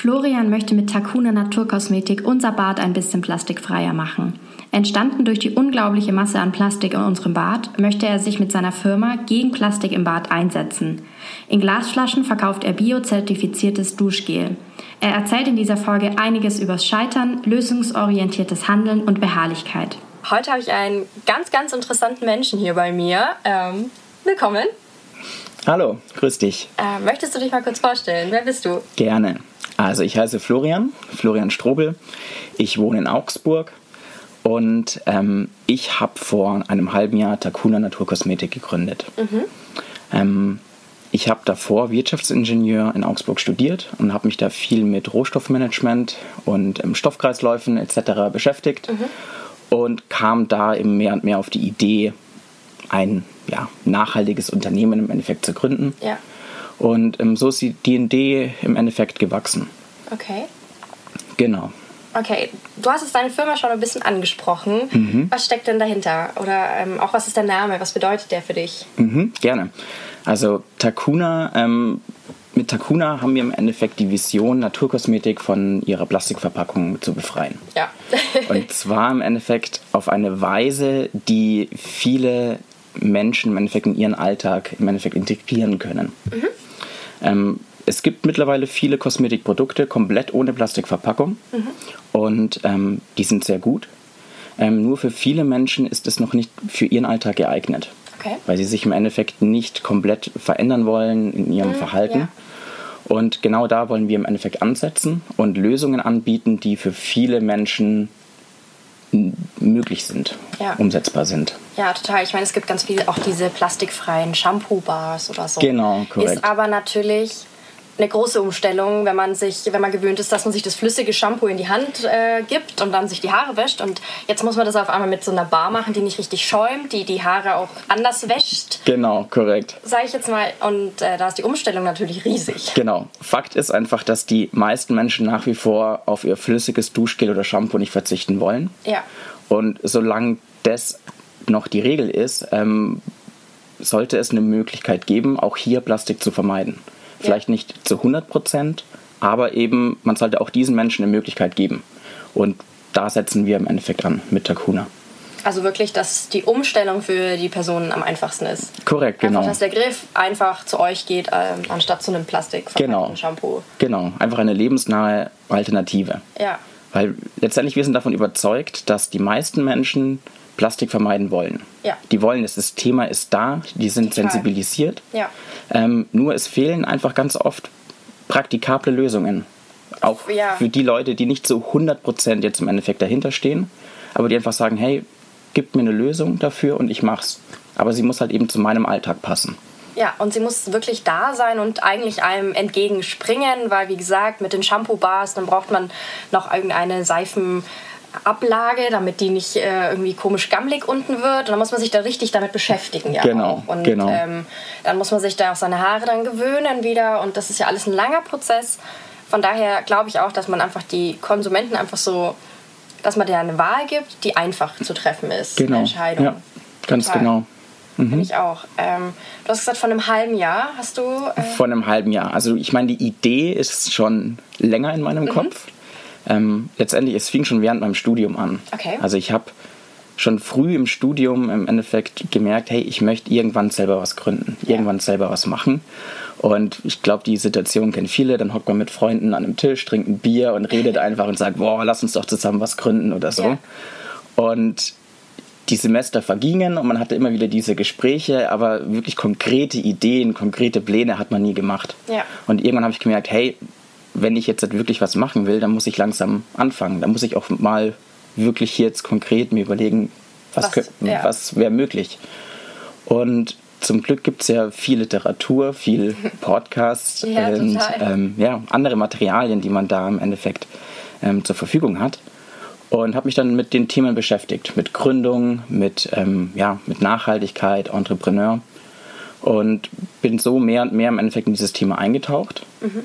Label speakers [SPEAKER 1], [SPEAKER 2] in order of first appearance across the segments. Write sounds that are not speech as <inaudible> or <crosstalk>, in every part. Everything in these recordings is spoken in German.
[SPEAKER 1] Florian möchte mit Takuna Naturkosmetik unser Bad ein bisschen plastikfreier machen. Entstanden durch die unglaubliche Masse an Plastik in unserem Bad, möchte er sich mit seiner Firma gegen Plastik im Bad einsetzen. In Glasflaschen verkauft er biozertifiziertes Duschgel. Er erzählt in dieser Folge einiges übers Scheitern, lösungsorientiertes Handeln und Beharrlichkeit. Heute habe ich einen ganz, ganz interessanten Menschen hier bei mir. Ähm, willkommen.
[SPEAKER 2] Hallo, grüß dich.
[SPEAKER 1] Äh, möchtest du dich mal kurz vorstellen? Wer bist du?
[SPEAKER 2] Gerne. Also ich heiße Florian, Florian Strobel. Ich wohne in Augsburg und ähm, ich habe vor einem halben Jahr Takuna Naturkosmetik gegründet. Mhm. Ähm, ich habe davor Wirtschaftsingenieur in Augsburg studiert und habe mich da viel mit Rohstoffmanagement und ähm, Stoffkreisläufen etc. beschäftigt mhm. und kam da eben mehr und mehr auf die Idee, ein ja, nachhaltiges Unternehmen im Endeffekt zu gründen. Ja. Und ähm, so ist die D&D im Endeffekt gewachsen.
[SPEAKER 1] Okay.
[SPEAKER 2] Genau.
[SPEAKER 1] Okay, du hast es deine Firma schon ein bisschen angesprochen. Mhm. Was steckt denn dahinter? Oder ähm, auch was ist der Name? Was bedeutet der für dich?
[SPEAKER 2] Mhm, gerne. Also Takuna, ähm, mit Takuna haben wir im Endeffekt die Vision, Naturkosmetik von ihrer Plastikverpackung zu befreien.
[SPEAKER 1] Ja.
[SPEAKER 2] Und zwar im Endeffekt auf eine Weise, die viele Menschen im Endeffekt in ihren Alltag im Endeffekt integrieren können. Mhm. Ähm, es gibt mittlerweile viele Kosmetikprodukte komplett ohne Plastikverpackung mhm. und ähm, die sind sehr gut. Ähm, nur für viele Menschen ist es noch nicht für ihren Alltag geeignet,
[SPEAKER 1] okay.
[SPEAKER 2] weil sie sich im Endeffekt nicht komplett verändern wollen in ihrem mhm, Verhalten. Ja. Und genau da wollen wir im Endeffekt ansetzen und Lösungen anbieten, die für viele Menschen möglich sind,
[SPEAKER 1] ja.
[SPEAKER 2] umsetzbar sind.
[SPEAKER 1] Ja, total. Ich meine, es gibt ganz viele auch diese plastikfreien Shampoo-Bars oder so.
[SPEAKER 2] Genau, korrekt.
[SPEAKER 1] Ist aber natürlich eine große Umstellung, wenn man sich, wenn man gewöhnt ist, dass man sich das flüssige Shampoo in die Hand äh, gibt und dann sich die Haare wäscht. Und jetzt muss man das auf einmal mit so einer Bar machen, die nicht richtig schäumt, die die Haare auch anders wäscht.
[SPEAKER 2] Genau, korrekt.
[SPEAKER 1] Sag ich jetzt mal. Und äh, da ist die Umstellung natürlich riesig.
[SPEAKER 2] Genau. Fakt ist einfach, dass die meisten Menschen nach wie vor auf ihr flüssiges Duschgel oder Shampoo nicht verzichten wollen.
[SPEAKER 1] Ja.
[SPEAKER 2] Und solange das noch die Regel ist, ähm, sollte es eine Möglichkeit geben, auch hier Plastik zu vermeiden. Vielleicht ja. nicht zu 100 Prozent, aber eben, man sollte auch diesen Menschen eine Möglichkeit geben. Und da setzen wir im Endeffekt an mit Takuna.
[SPEAKER 1] Also wirklich, dass die Umstellung für die Personen am einfachsten ist.
[SPEAKER 2] Korrekt, genau.
[SPEAKER 1] Einfach, dass der Griff einfach zu euch geht, äh, anstatt zu einem Plastik
[SPEAKER 2] genau.
[SPEAKER 1] Shampoo.
[SPEAKER 2] Genau, einfach eine lebensnahe Alternative.
[SPEAKER 1] Ja.
[SPEAKER 2] Weil letztendlich wir sind davon überzeugt, dass die meisten Menschen Plastik vermeiden wollen.
[SPEAKER 1] Ja.
[SPEAKER 2] Die wollen es, das Thema ist da, die sind Total. sensibilisiert.
[SPEAKER 1] Ja.
[SPEAKER 2] Ähm, nur es fehlen einfach ganz oft praktikable Lösungen. Auch ja. für die Leute, die nicht so 100% jetzt im Endeffekt dahinter stehen, aber die einfach sagen, hey, gib mir eine Lösung dafür und ich mach's. Aber sie muss halt eben zu meinem Alltag passen.
[SPEAKER 1] Ja, und sie muss wirklich da sein und eigentlich einem entgegenspringen, weil wie gesagt, mit den Shampoo-Bars, dann braucht man noch irgendeine Seifen. Ablage, damit die nicht äh, irgendwie komisch gammelig unten wird. Und dann muss man sich da richtig damit beschäftigen. Ja
[SPEAKER 2] genau,
[SPEAKER 1] auch. Und
[SPEAKER 2] genau.
[SPEAKER 1] Ähm, dann muss man sich da auch seine Haare dann gewöhnen wieder. Und das ist ja alles ein langer Prozess. Von daher glaube ich auch, dass man einfach die Konsumenten einfach so, dass man denen eine Wahl gibt, die einfach zu treffen ist.
[SPEAKER 2] Genau.
[SPEAKER 1] Entscheidung.
[SPEAKER 2] Ja, ganz Total. genau.
[SPEAKER 1] Mhm. ich auch. Ähm, du hast gesagt, von einem halben Jahr hast du.
[SPEAKER 2] Äh von einem halben Jahr. Also ich meine, die Idee ist schon länger in meinem mhm. Kopf. Ähm, letztendlich, es fing schon während meinem Studium an.
[SPEAKER 1] Okay.
[SPEAKER 2] Also ich habe schon früh im Studium im Endeffekt gemerkt, hey, ich möchte irgendwann selber was gründen, ja. irgendwann selber was machen. Und ich glaube, die Situation kennen viele. Dann hockt man mit Freunden an einem Tisch, trinkt ein Bier und redet <laughs> einfach und sagt, boah, lass uns doch zusammen was gründen oder so. Ja. Und die Semester vergingen und man hatte immer wieder diese Gespräche, aber wirklich konkrete Ideen, konkrete Pläne hat man nie gemacht.
[SPEAKER 1] Ja.
[SPEAKER 2] Und irgendwann habe ich gemerkt, hey, wenn ich jetzt wirklich was machen will, dann muss ich langsam anfangen. Dann muss ich auch mal wirklich jetzt konkret mir überlegen, was, was, ja. was wäre möglich. Und zum Glück gibt es ja viel Literatur, viel <laughs> Podcasts
[SPEAKER 1] ja,
[SPEAKER 2] und ähm, ja, andere Materialien, die man da im Endeffekt ähm, zur Verfügung hat. Und habe mich dann mit den Themen beschäftigt, mit Gründung, mit, ähm, ja, mit Nachhaltigkeit, Entrepreneur. Und bin so mehr und mehr im Endeffekt in dieses Thema eingetaucht. Mhm.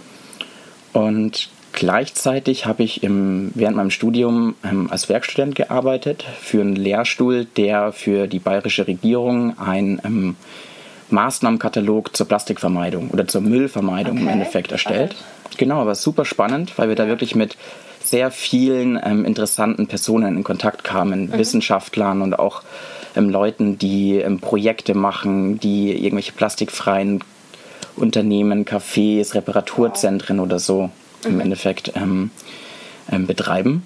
[SPEAKER 2] Und gleichzeitig habe ich im, während meinem Studium ähm, als Werkstudent gearbeitet für einen Lehrstuhl, der für die bayerische Regierung ein ähm, Maßnahmenkatalog zur Plastikvermeidung oder zur Müllvermeidung okay. im Endeffekt erstellt. Okay. Genau, aber super spannend, weil wir da wirklich mit sehr vielen ähm, interessanten Personen in Kontakt kamen, mhm. Wissenschaftlern und auch ähm, Leuten, die ähm, Projekte machen, die irgendwelche plastikfreien Unternehmen, Cafés, Reparaturzentren oder so mhm. im Endeffekt ähm, ähm, betreiben.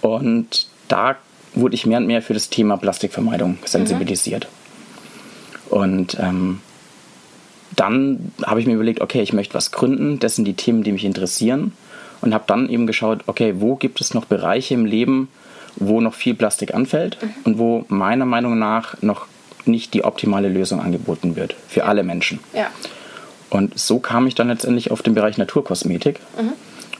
[SPEAKER 2] Und da wurde ich mehr und mehr für das Thema Plastikvermeidung sensibilisiert. Mhm. Und ähm, dann habe ich mir überlegt, okay, ich möchte was gründen, das sind die Themen, die mich interessieren und habe dann eben geschaut, okay, wo gibt es noch Bereiche im Leben, wo noch viel Plastik anfällt mhm. und wo meiner Meinung nach noch nicht die optimale Lösung angeboten wird für alle Menschen. Ja. Und so kam ich dann letztendlich auf den Bereich Naturkosmetik, mhm.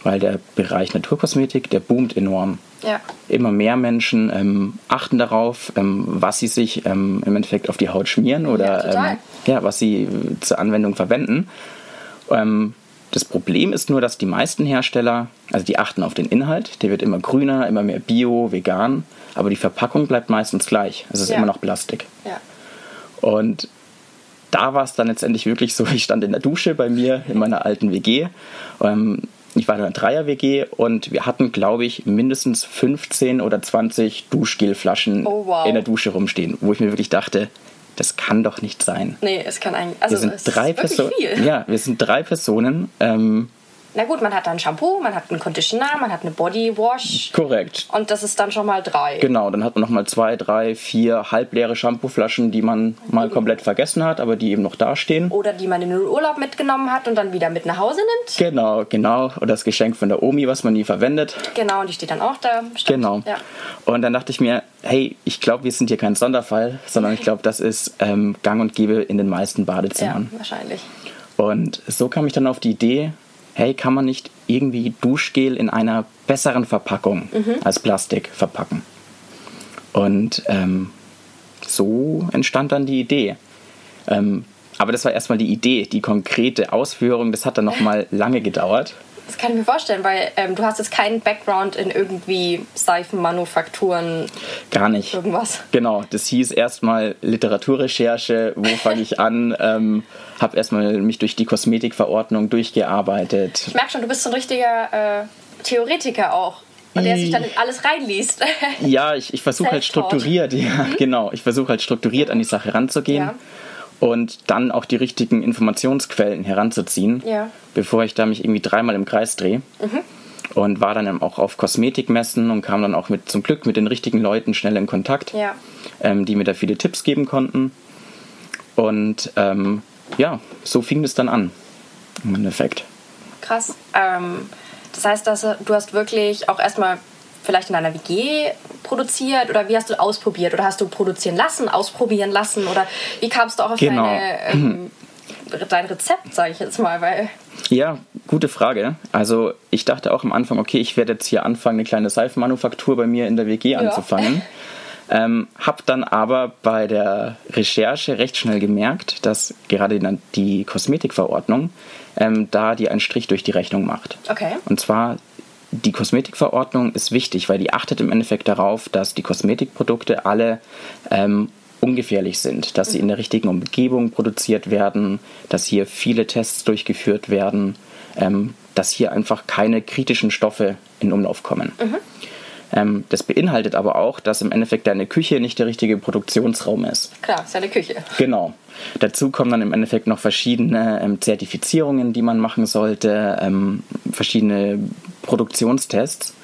[SPEAKER 2] weil der Bereich Naturkosmetik, der boomt enorm. Ja. Immer mehr Menschen ähm, achten darauf, ähm, was sie sich ähm, im Endeffekt auf die Haut schmieren oder ja, ähm, ja was sie zur Anwendung verwenden. Ähm, das Problem ist nur, dass die meisten Hersteller, also die achten auf den Inhalt, der wird immer grüner, immer mehr bio, vegan, aber die Verpackung bleibt meistens gleich. Es ist ja. immer noch Plastik. Ja. Und da war es dann letztendlich wirklich so, <laughs> ich stand in der Dusche bei mir in meiner alten WG. Ähm, ich war in einer Dreier-WG und wir hatten, glaube ich, mindestens 15 oder 20 Duschgelflaschen oh, wow. in der Dusche rumstehen, wo ich mir wirklich dachte, das kann doch nicht sein.
[SPEAKER 1] Nee, es kann eigentlich. Also
[SPEAKER 2] wir sind drei Personen. Ja, wir sind drei Personen. Ähm,
[SPEAKER 1] na gut, man hat dann Shampoo, man hat einen Conditioner, man hat eine Bodywash.
[SPEAKER 2] Korrekt.
[SPEAKER 1] Und das ist dann schon mal drei.
[SPEAKER 2] Genau, dann hat man nochmal zwei, drei, vier halbleere Shampooflaschen, die man mal komplett vergessen hat, aber die eben noch dastehen.
[SPEAKER 1] Oder die man in den Urlaub mitgenommen hat und dann wieder mit nach Hause nimmt.
[SPEAKER 2] Genau, genau. Oder das Geschenk von der Omi, was man nie verwendet.
[SPEAKER 1] Genau, und die steht dann auch da.
[SPEAKER 2] Stimmt. Genau. Ja. Und dann dachte ich mir, hey, ich glaube, wir sind hier kein Sonderfall, sondern ich glaube, das ist ähm, gang und gäbe in den meisten Badezimmern.
[SPEAKER 1] Ja, wahrscheinlich.
[SPEAKER 2] Und so kam ich dann auf die Idee, hey, kann man nicht irgendwie Duschgel in einer besseren Verpackung mhm. als Plastik verpacken? Und ähm, so entstand dann die Idee. Ähm, aber das war erstmal die Idee, die konkrete Ausführung, das hat dann nochmal <laughs> lange gedauert.
[SPEAKER 1] Das kann ich mir vorstellen, weil ähm, du hast jetzt keinen Background in irgendwie Seifenmanufakturen.
[SPEAKER 2] Gar nicht.
[SPEAKER 1] Irgendwas.
[SPEAKER 2] Genau, das hieß erstmal Literaturrecherche, wo fange ich an, ähm, habe erstmal mich durch die Kosmetikverordnung durchgearbeitet.
[SPEAKER 1] Ich merke schon, du bist so ein richtiger äh, Theoretiker auch. Und der sich dann alles reinliest.
[SPEAKER 2] ja, ich, ich versuche halt strukturiert, ja, mhm. genau. Ich versuche halt strukturiert an die Sache ranzugehen. Ja und dann auch die richtigen Informationsquellen heranzuziehen, ja. bevor ich da mich irgendwie dreimal im Kreis drehe. Mhm. Und war dann auch auf Kosmetikmessen und kam dann auch mit zum Glück mit den richtigen Leuten schnell in Kontakt, ja. ähm, die mir da viele Tipps geben konnten. Und ähm, ja, so fing es dann an, im Endeffekt.
[SPEAKER 1] Krass. Ähm, das heißt, dass du hast wirklich auch erstmal vielleicht in einer WG produziert oder wie hast du ausprobiert oder hast du produzieren lassen, ausprobieren lassen oder wie kamst du auch auf genau. deine, ähm, dein Rezept, sage ich jetzt mal, weil
[SPEAKER 2] ja, gute Frage. Also ich dachte auch am Anfang, okay, ich werde jetzt hier anfangen, eine kleine Seifenmanufaktur bei mir in der WG ja. anzufangen. Ähm, hab dann aber bei der Recherche recht schnell gemerkt, dass gerade die Kosmetikverordnung ähm, da die einen Strich durch die Rechnung macht.
[SPEAKER 1] Okay.
[SPEAKER 2] Und zwar die Kosmetikverordnung ist wichtig, weil die achtet im Endeffekt darauf, dass die Kosmetikprodukte alle ähm, ungefährlich sind, dass sie in der richtigen Umgebung produziert werden, dass hier viele Tests durchgeführt werden, ähm, dass hier einfach keine kritischen Stoffe in Umlauf kommen. Mhm. Ähm, das beinhaltet aber auch, dass im Endeffekt deine Küche nicht der richtige Produktionsraum ist.
[SPEAKER 1] Klar, ist ja eine Küche.
[SPEAKER 2] Genau. Dazu kommen dann im Endeffekt noch verschiedene ähm, Zertifizierungen, die man machen sollte, ähm, verschiedene Produktionstests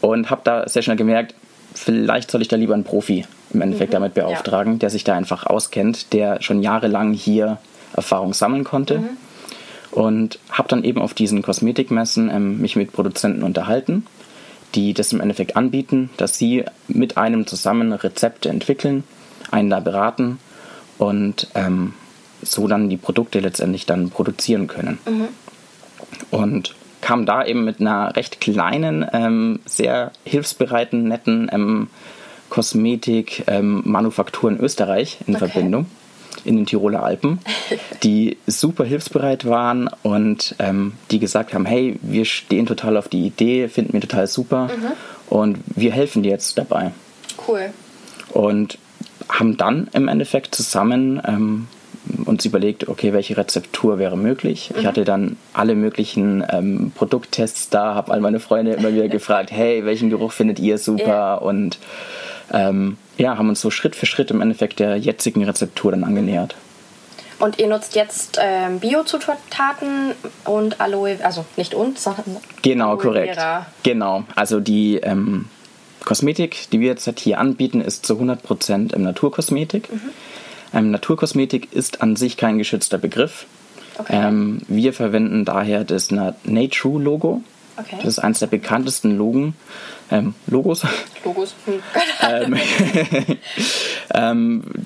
[SPEAKER 2] und habe da sehr schnell gemerkt, vielleicht soll ich da lieber einen Profi im Endeffekt mhm, damit beauftragen, ja. der sich da einfach auskennt, der schon jahrelang hier Erfahrung sammeln konnte. Mhm. Und habe dann eben auf diesen Kosmetikmessen ähm, mich mit Produzenten unterhalten die das im Endeffekt anbieten, dass sie mit einem zusammen Rezepte entwickeln, einen da beraten und ähm, so dann die Produkte letztendlich dann produzieren können. Mhm. Und kam da eben mit einer recht kleinen, ähm, sehr hilfsbereiten, netten ähm, Kosmetik-Manufaktur in Österreich in okay. Verbindung in den Tiroler Alpen, <laughs> die super hilfsbereit waren und ähm, die gesagt haben, hey, wir stehen total auf die Idee, finden wir total super mhm. und wir helfen dir jetzt dabei.
[SPEAKER 1] Cool.
[SPEAKER 2] Und haben dann im Endeffekt zusammen ähm, uns überlegt, okay, welche Rezeptur wäre möglich. Mhm. Ich hatte dann alle möglichen ähm, Produkttests da, habe all meine Freunde immer wieder <laughs> gefragt, hey, welchen Geruch findet ihr super? Ja. Und ähm, ja, haben uns so Schritt für Schritt im Endeffekt der jetzigen Rezeptur dann angenähert.
[SPEAKER 1] Und ihr nutzt jetzt ähm, Biozutaten und Aloe, also nicht uns, sondern
[SPEAKER 2] genau Aloe korrekt. Vera. Genau, also die ähm, Kosmetik, die wir jetzt halt hier anbieten, ist zu 100% im Naturkosmetik. Mhm. Ähm, Naturkosmetik ist an sich kein geschützter Begriff. Okay. Ähm, wir verwenden daher das Nature-Logo. Okay. Das ist eines der bekanntesten Logen, ähm, Logos.
[SPEAKER 1] Logos.
[SPEAKER 2] Hm. ähm, <laughs>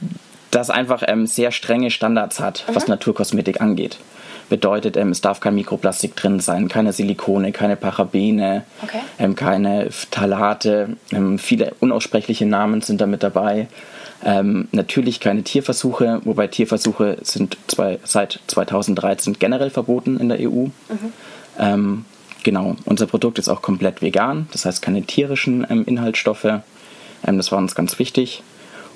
[SPEAKER 2] das einfach ähm, sehr strenge Standards hat, mhm. was Naturkosmetik angeht. Bedeutet, ähm, es darf kein Mikroplastik drin sein, keine Silikone, keine Parabene, okay. ähm, keine Phthalate. Ähm, viele unaussprechliche Namen sind da mit dabei. Ähm, natürlich keine Tierversuche, wobei Tierversuche sind zwei, seit 2013 generell verboten in der EU. Mhm. Ähm, Genau, unser Produkt ist auch komplett vegan, das heißt keine tierischen ähm, Inhaltsstoffe. Ähm, das war uns ganz wichtig.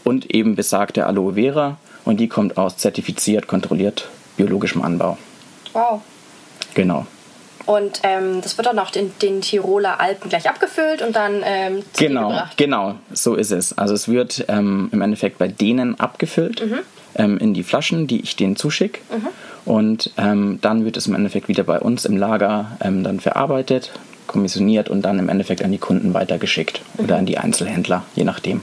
[SPEAKER 2] Und eben besagte Aloe Vera und die kommt aus zertifiziert, kontrolliert biologischem Anbau.
[SPEAKER 1] Wow.
[SPEAKER 2] Genau.
[SPEAKER 1] Und ähm, das wird dann auch in den Tiroler Alpen gleich abgefüllt und dann ähm,
[SPEAKER 2] Genau, gebracht. genau, so ist es. Also es wird ähm, im Endeffekt bei denen abgefüllt mhm. ähm, in die Flaschen, die ich denen zuschicke. Mhm. Und ähm, dann wird es im Endeffekt wieder bei uns im Lager ähm, dann verarbeitet, kommissioniert und dann im Endeffekt an die Kunden weitergeschickt mhm. oder an die Einzelhändler, je nachdem.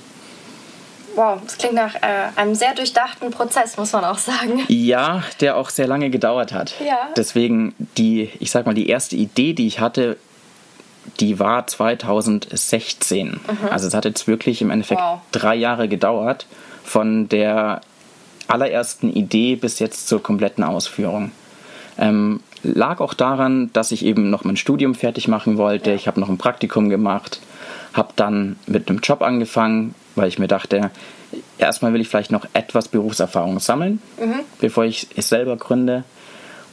[SPEAKER 1] Wow, das klingt nach äh, einem sehr durchdachten Prozess, muss man auch sagen.
[SPEAKER 2] Ja, der auch sehr lange gedauert hat.
[SPEAKER 1] Ja.
[SPEAKER 2] Deswegen die, ich sag mal, die erste Idee, die ich hatte, die war 2016. Mhm. Also es hat jetzt wirklich im Endeffekt wow. drei Jahre gedauert von der allerersten Idee bis jetzt zur kompletten Ausführung. Ähm, lag auch daran, dass ich eben noch mein Studium fertig machen wollte. Ja. Ich habe noch ein Praktikum gemacht, habe dann mit einem Job angefangen, weil ich mir dachte, erstmal will ich vielleicht noch etwas Berufserfahrung sammeln, mhm. bevor ich es selber gründe.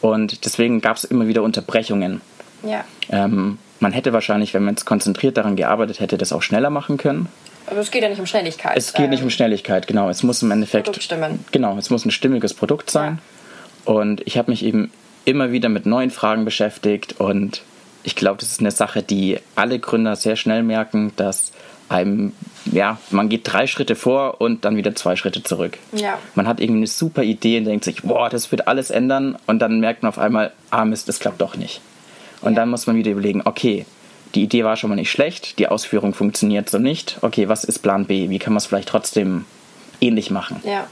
[SPEAKER 2] Und deswegen gab es immer wieder Unterbrechungen.
[SPEAKER 1] Ja.
[SPEAKER 2] Ähm, man hätte wahrscheinlich, wenn man es konzentriert daran gearbeitet hätte, das auch schneller machen können.
[SPEAKER 1] Aber es geht ja nicht um Schnelligkeit.
[SPEAKER 2] Es geht ähm, nicht um Schnelligkeit, genau. Es muss im Endeffekt.
[SPEAKER 1] Produkt stimmen.
[SPEAKER 2] Genau, es muss ein stimmiges Produkt sein. Ja. Und ich habe mich eben immer wieder mit neuen Fragen beschäftigt und ich glaube, das ist eine Sache, die alle Gründer sehr schnell merken, dass einem, ja, man geht drei Schritte vor und dann wieder zwei Schritte zurück.
[SPEAKER 1] Ja.
[SPEAKER 2] Man hat irgendwie eine super Idee und denkt sich, boah, das wird alles ändern und dann merkt man auf einmal, ah Mist, das klappt doch nicht. Und ja. dann muss man wieder überlegen, okay, die Idee war schon mal nicht schlecht, die Ausführung funktioniert so nicht. Okay, was ist Plan B? Wie kann man es vielleicht trotzdem ähnlich machen?
[SPEAKER 1] Ja.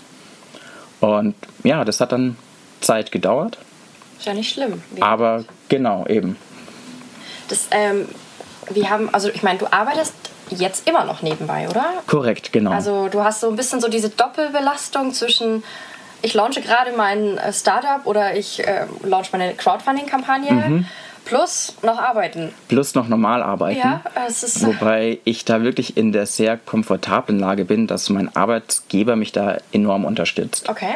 [SPEAKER 2] Und ja, das hat dann Zeit gedauert.
[SPEAKER 1] Ist ja nicht schlimm.
[SPEAKER 2] Aber genau, eben.
[SPEAKER 1] Das, ähm, wir haben, also ich meine, du arbeitest jetzt immer noch nebenbei, oder?
[SPEAKER 2] Korrekt, genau.
[SPEAKER 1] Also du hast so ein bisschen so diese Doppelbelastung zwischen ich launche gerade mein äh, Startup oder ich äh, launche meine Crowdfunding-Kampagne. Mhm Plus noch arbeiten.
[SPEAKER 2] Plus noch normal arbeiten.
[SPEAKER 1] Ja, es ist
[SPEAKER 2] Wobei ich da wirklich in der sehr komfortablen Lage bin, dass mein Arbeitgeber mich da enorm unterstützt.
[SPEAKER 1] Okay.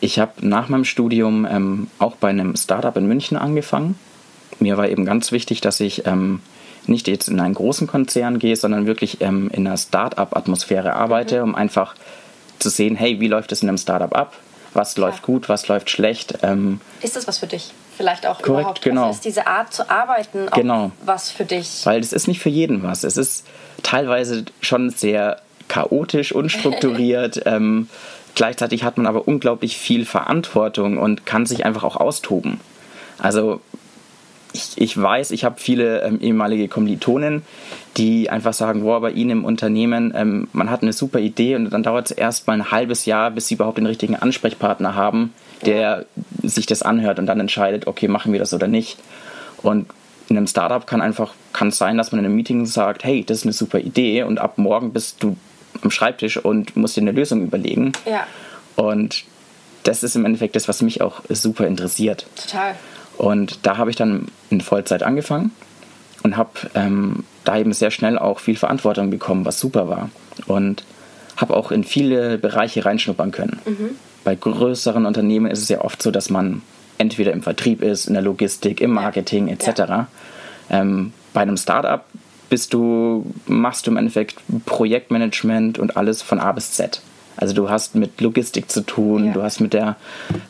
[SPEAKER 2] Ich habe nach meinem Studium ähm, auch bei einem Startup in München angefangen. Mir war eben ganz wichtig, dass ich ähm, nicht jetzt in einen großen Konzern gehe, sondern wirklich ähm, in einer Startup-Atmosphäre arbeite, mhm. um einfach zu sehen, hey, wie läuft es in einem Startup ab? Was Klar. läuft gut, was läuft schlecht? Ähm,
[SPEAKER 1] ist das was für dich? vielleicht auch
[SPEAKER 2] Korrekt,
[SPEAKER 1] überhaupt.
[SPEAKER 2] Genau.
[SPEAKER 1] Also ist diese Art zu arbeiten auch genau. was für dich?
[SPEAKER 2] Weil es ist nicht für jeden was. Es ist teilweise schon sehr chaotisch, unstrukturiert. <laughs> ähm, gleichzeitig hat man aber unglaublich viel Verantwortung und kann sich einfach auch austoben. Also ich, ich weiß, ich habe viele ähm, ehemalige Kommilitonen, die einfach sagen, boah, bei ihnen im Unternehmen, ähm, man hat eine super Idee und dann dauert es erst mal ein halbes Jahr, bis sie überhaupt den richtigen Ansprechpartner haben, der sich das anhört und dann entscheidet, okay, machen wir das oder nicht. Und in einem Startup kann einfach kann es sein, dass man in einem Meeting sagt, hey, das ist eine super Idee und ab morgen bist du am Schreibtisch und musst dir eine Lösung überlegen.
[SPEAKER 1] Ja.
[SPEAKER 2] Und das ist im Endeffekt das, was mich auch super interessiert.
[SPEAKER 1] Total.
[SPEAKER 2] Und da habe ich dann in Vollzeit angefangen und habe ähm, da eben sehr schnell auch viel Verantwortung bekommen, was super war. Und habe auch in viele Bereiche reinschnuppern können. Mhm. Bei größeren Unternehmen ist es ja oft so, dass man entweder im Vertrieb ist, in der Logistik, im Marketing etc. Ja. Ähm, bei einem Startup bist du, machst du im Endeffekt Projektmanagement und alles von A bis Z. Also du hast mit Logistik zu tun, ja. du hast mit der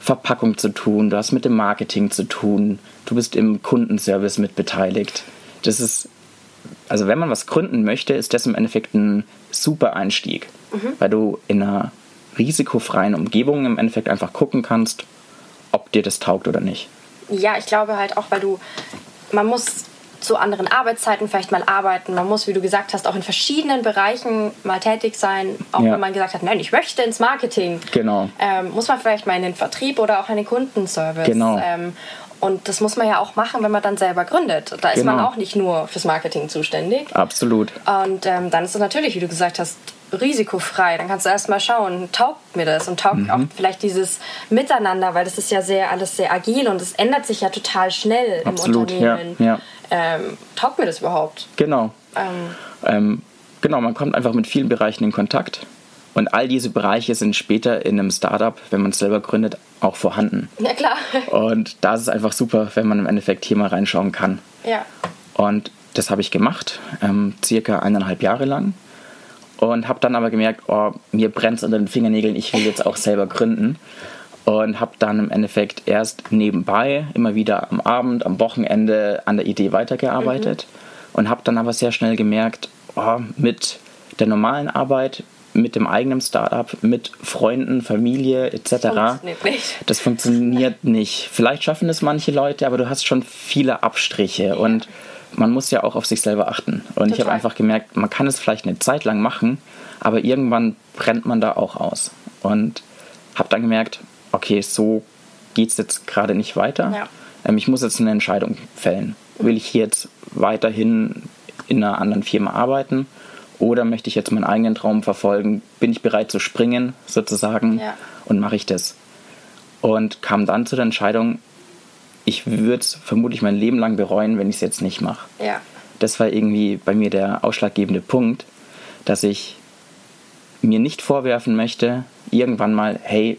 [SPEAKER 2] Verpackung zu tun, du hast mit dem Marketing zu tun, du bist im Kundenservice mit beteiligt. Das ist, also wenn man was gründen möchte, ist das im Endeffekt ein super Einstieg, mhm. weil du in einer risikofreien Umgebung im Endeffekt einfach gucken kannst, ob dir das taugt oder nicht.
[SPEAKER 1] Ja, ich glaube halt auch, weil du, man muss zu anderen Arbeitszeiten vielleicht mal arbeiten. Man muss, wie du gesagt hast, auch in verschiedenen Bereichen mal tätig sein. Auch ja. wenn man gesagt hat, nein, ich möchte ins Marketing.
[SPEAKER 2] Genau.
[SPEAKER 1] Ähm, muss man vielleicht mal in den Vertrieb oder auch in den Kundenservice.
[SPEAKER 2] Genau.
[SPEAKER 1] Ähm, und das muss man ja auch machen, wenn man dann selber gründet. Da ist man genau. auch nicht nur fürs Marketing zuständig.
[SPEAKER 2] Absolut.
[SPEAKER 1] Und ähm, dann ist es natürlich, wie du gesagt hast, risikofrei. Dann kannst du erstmal schauen, taugt mir das und taugt mhm. auch vielleicht dieses Miteinander, weil das ist ja sehr alles sehr agil und es ändert sich ja total schnell
[SPEAKER 2] Absolut,
[SPEAKER 1] im Unternehmen.
[SPEAKER 2] Ja, ja.
[SPEAKER 1] Ähm, taugt mir das überhaupt?
[SPEAKER 2] Genau.
[SPEAKER 1] Ähm,
[SPEAKER 2] ähm, genau, man kommt einfach mit vielen Bereichen in Kontakt. Und all diese Bereiche sind später in einem Startup, wenn man es selber gründet, auch vorhanden.
[SPEAKER 1] Ja, klar.
[SPEAKER 2] Und da ist es einfach super, wenn man im Endeffekt hier mal reinschauen kann.
[SPEAKER 1] Ja.
[SPEAKER 2] Und das habe ich gemacht, ähm, circa eineinhalb Jahre lang. Und habe dann aber gemerkt, oh, mir brennt es unter den Fingernägeln, ich will jetzt auch selber gründen. Und habe dann im Endeffekt erst nebenbei, immer wieder am Abend, am Wochenende an der Idee weitergearbeitet. Mhm. Und habe dann aber sehr schnell gemerkt, oh, mit der normalen Arbeit mit dem eigenen Startup, mit Freunden, Familie etc.
[SPEAKER 1] Funktioniert nicht.
[SPEAKER 2] Das funktioniert <laughs> nicht. Vielleicht schaffen es manche Leute, aber du hast schon viele Abstriche ja. und man muss ja auch auf sich selber achten. Und Total. ich habe einfach gemerkt, man kann es vielleicht eine Zeit lang machen, aber irgendwann brennt man da auch aus. Und habe dann gemerkt, okay, so geht es jetzt gerade nicht weiter.
[SPEAKER 1] Ja.
[SPEAKER 2] Ähm, ich muss jetzt eine Entscheidung fällen. Will ich jetzt weiterhin in einer anderen Firma arbeiten oder möchte ich jetzt meinen eigenen Traum verfolgen? Bin ich bereit zu springen, sozusagen?
[SPEAKER 1] Ja.
[SPEAKER 2] Und mache ich das? Und kam dann zu der Entscheidung, ich würde es vermutlich mein Leben lang bereuen, wenn ich es jetzt nicht mache.
[SPEAKER 1] Ja.
[SPEAKER 2] Das war irgendwie bei mir der ausschlaggebende Punkt, dass ich mir nicht vorwerfen möchte, irgendwann mal, hey,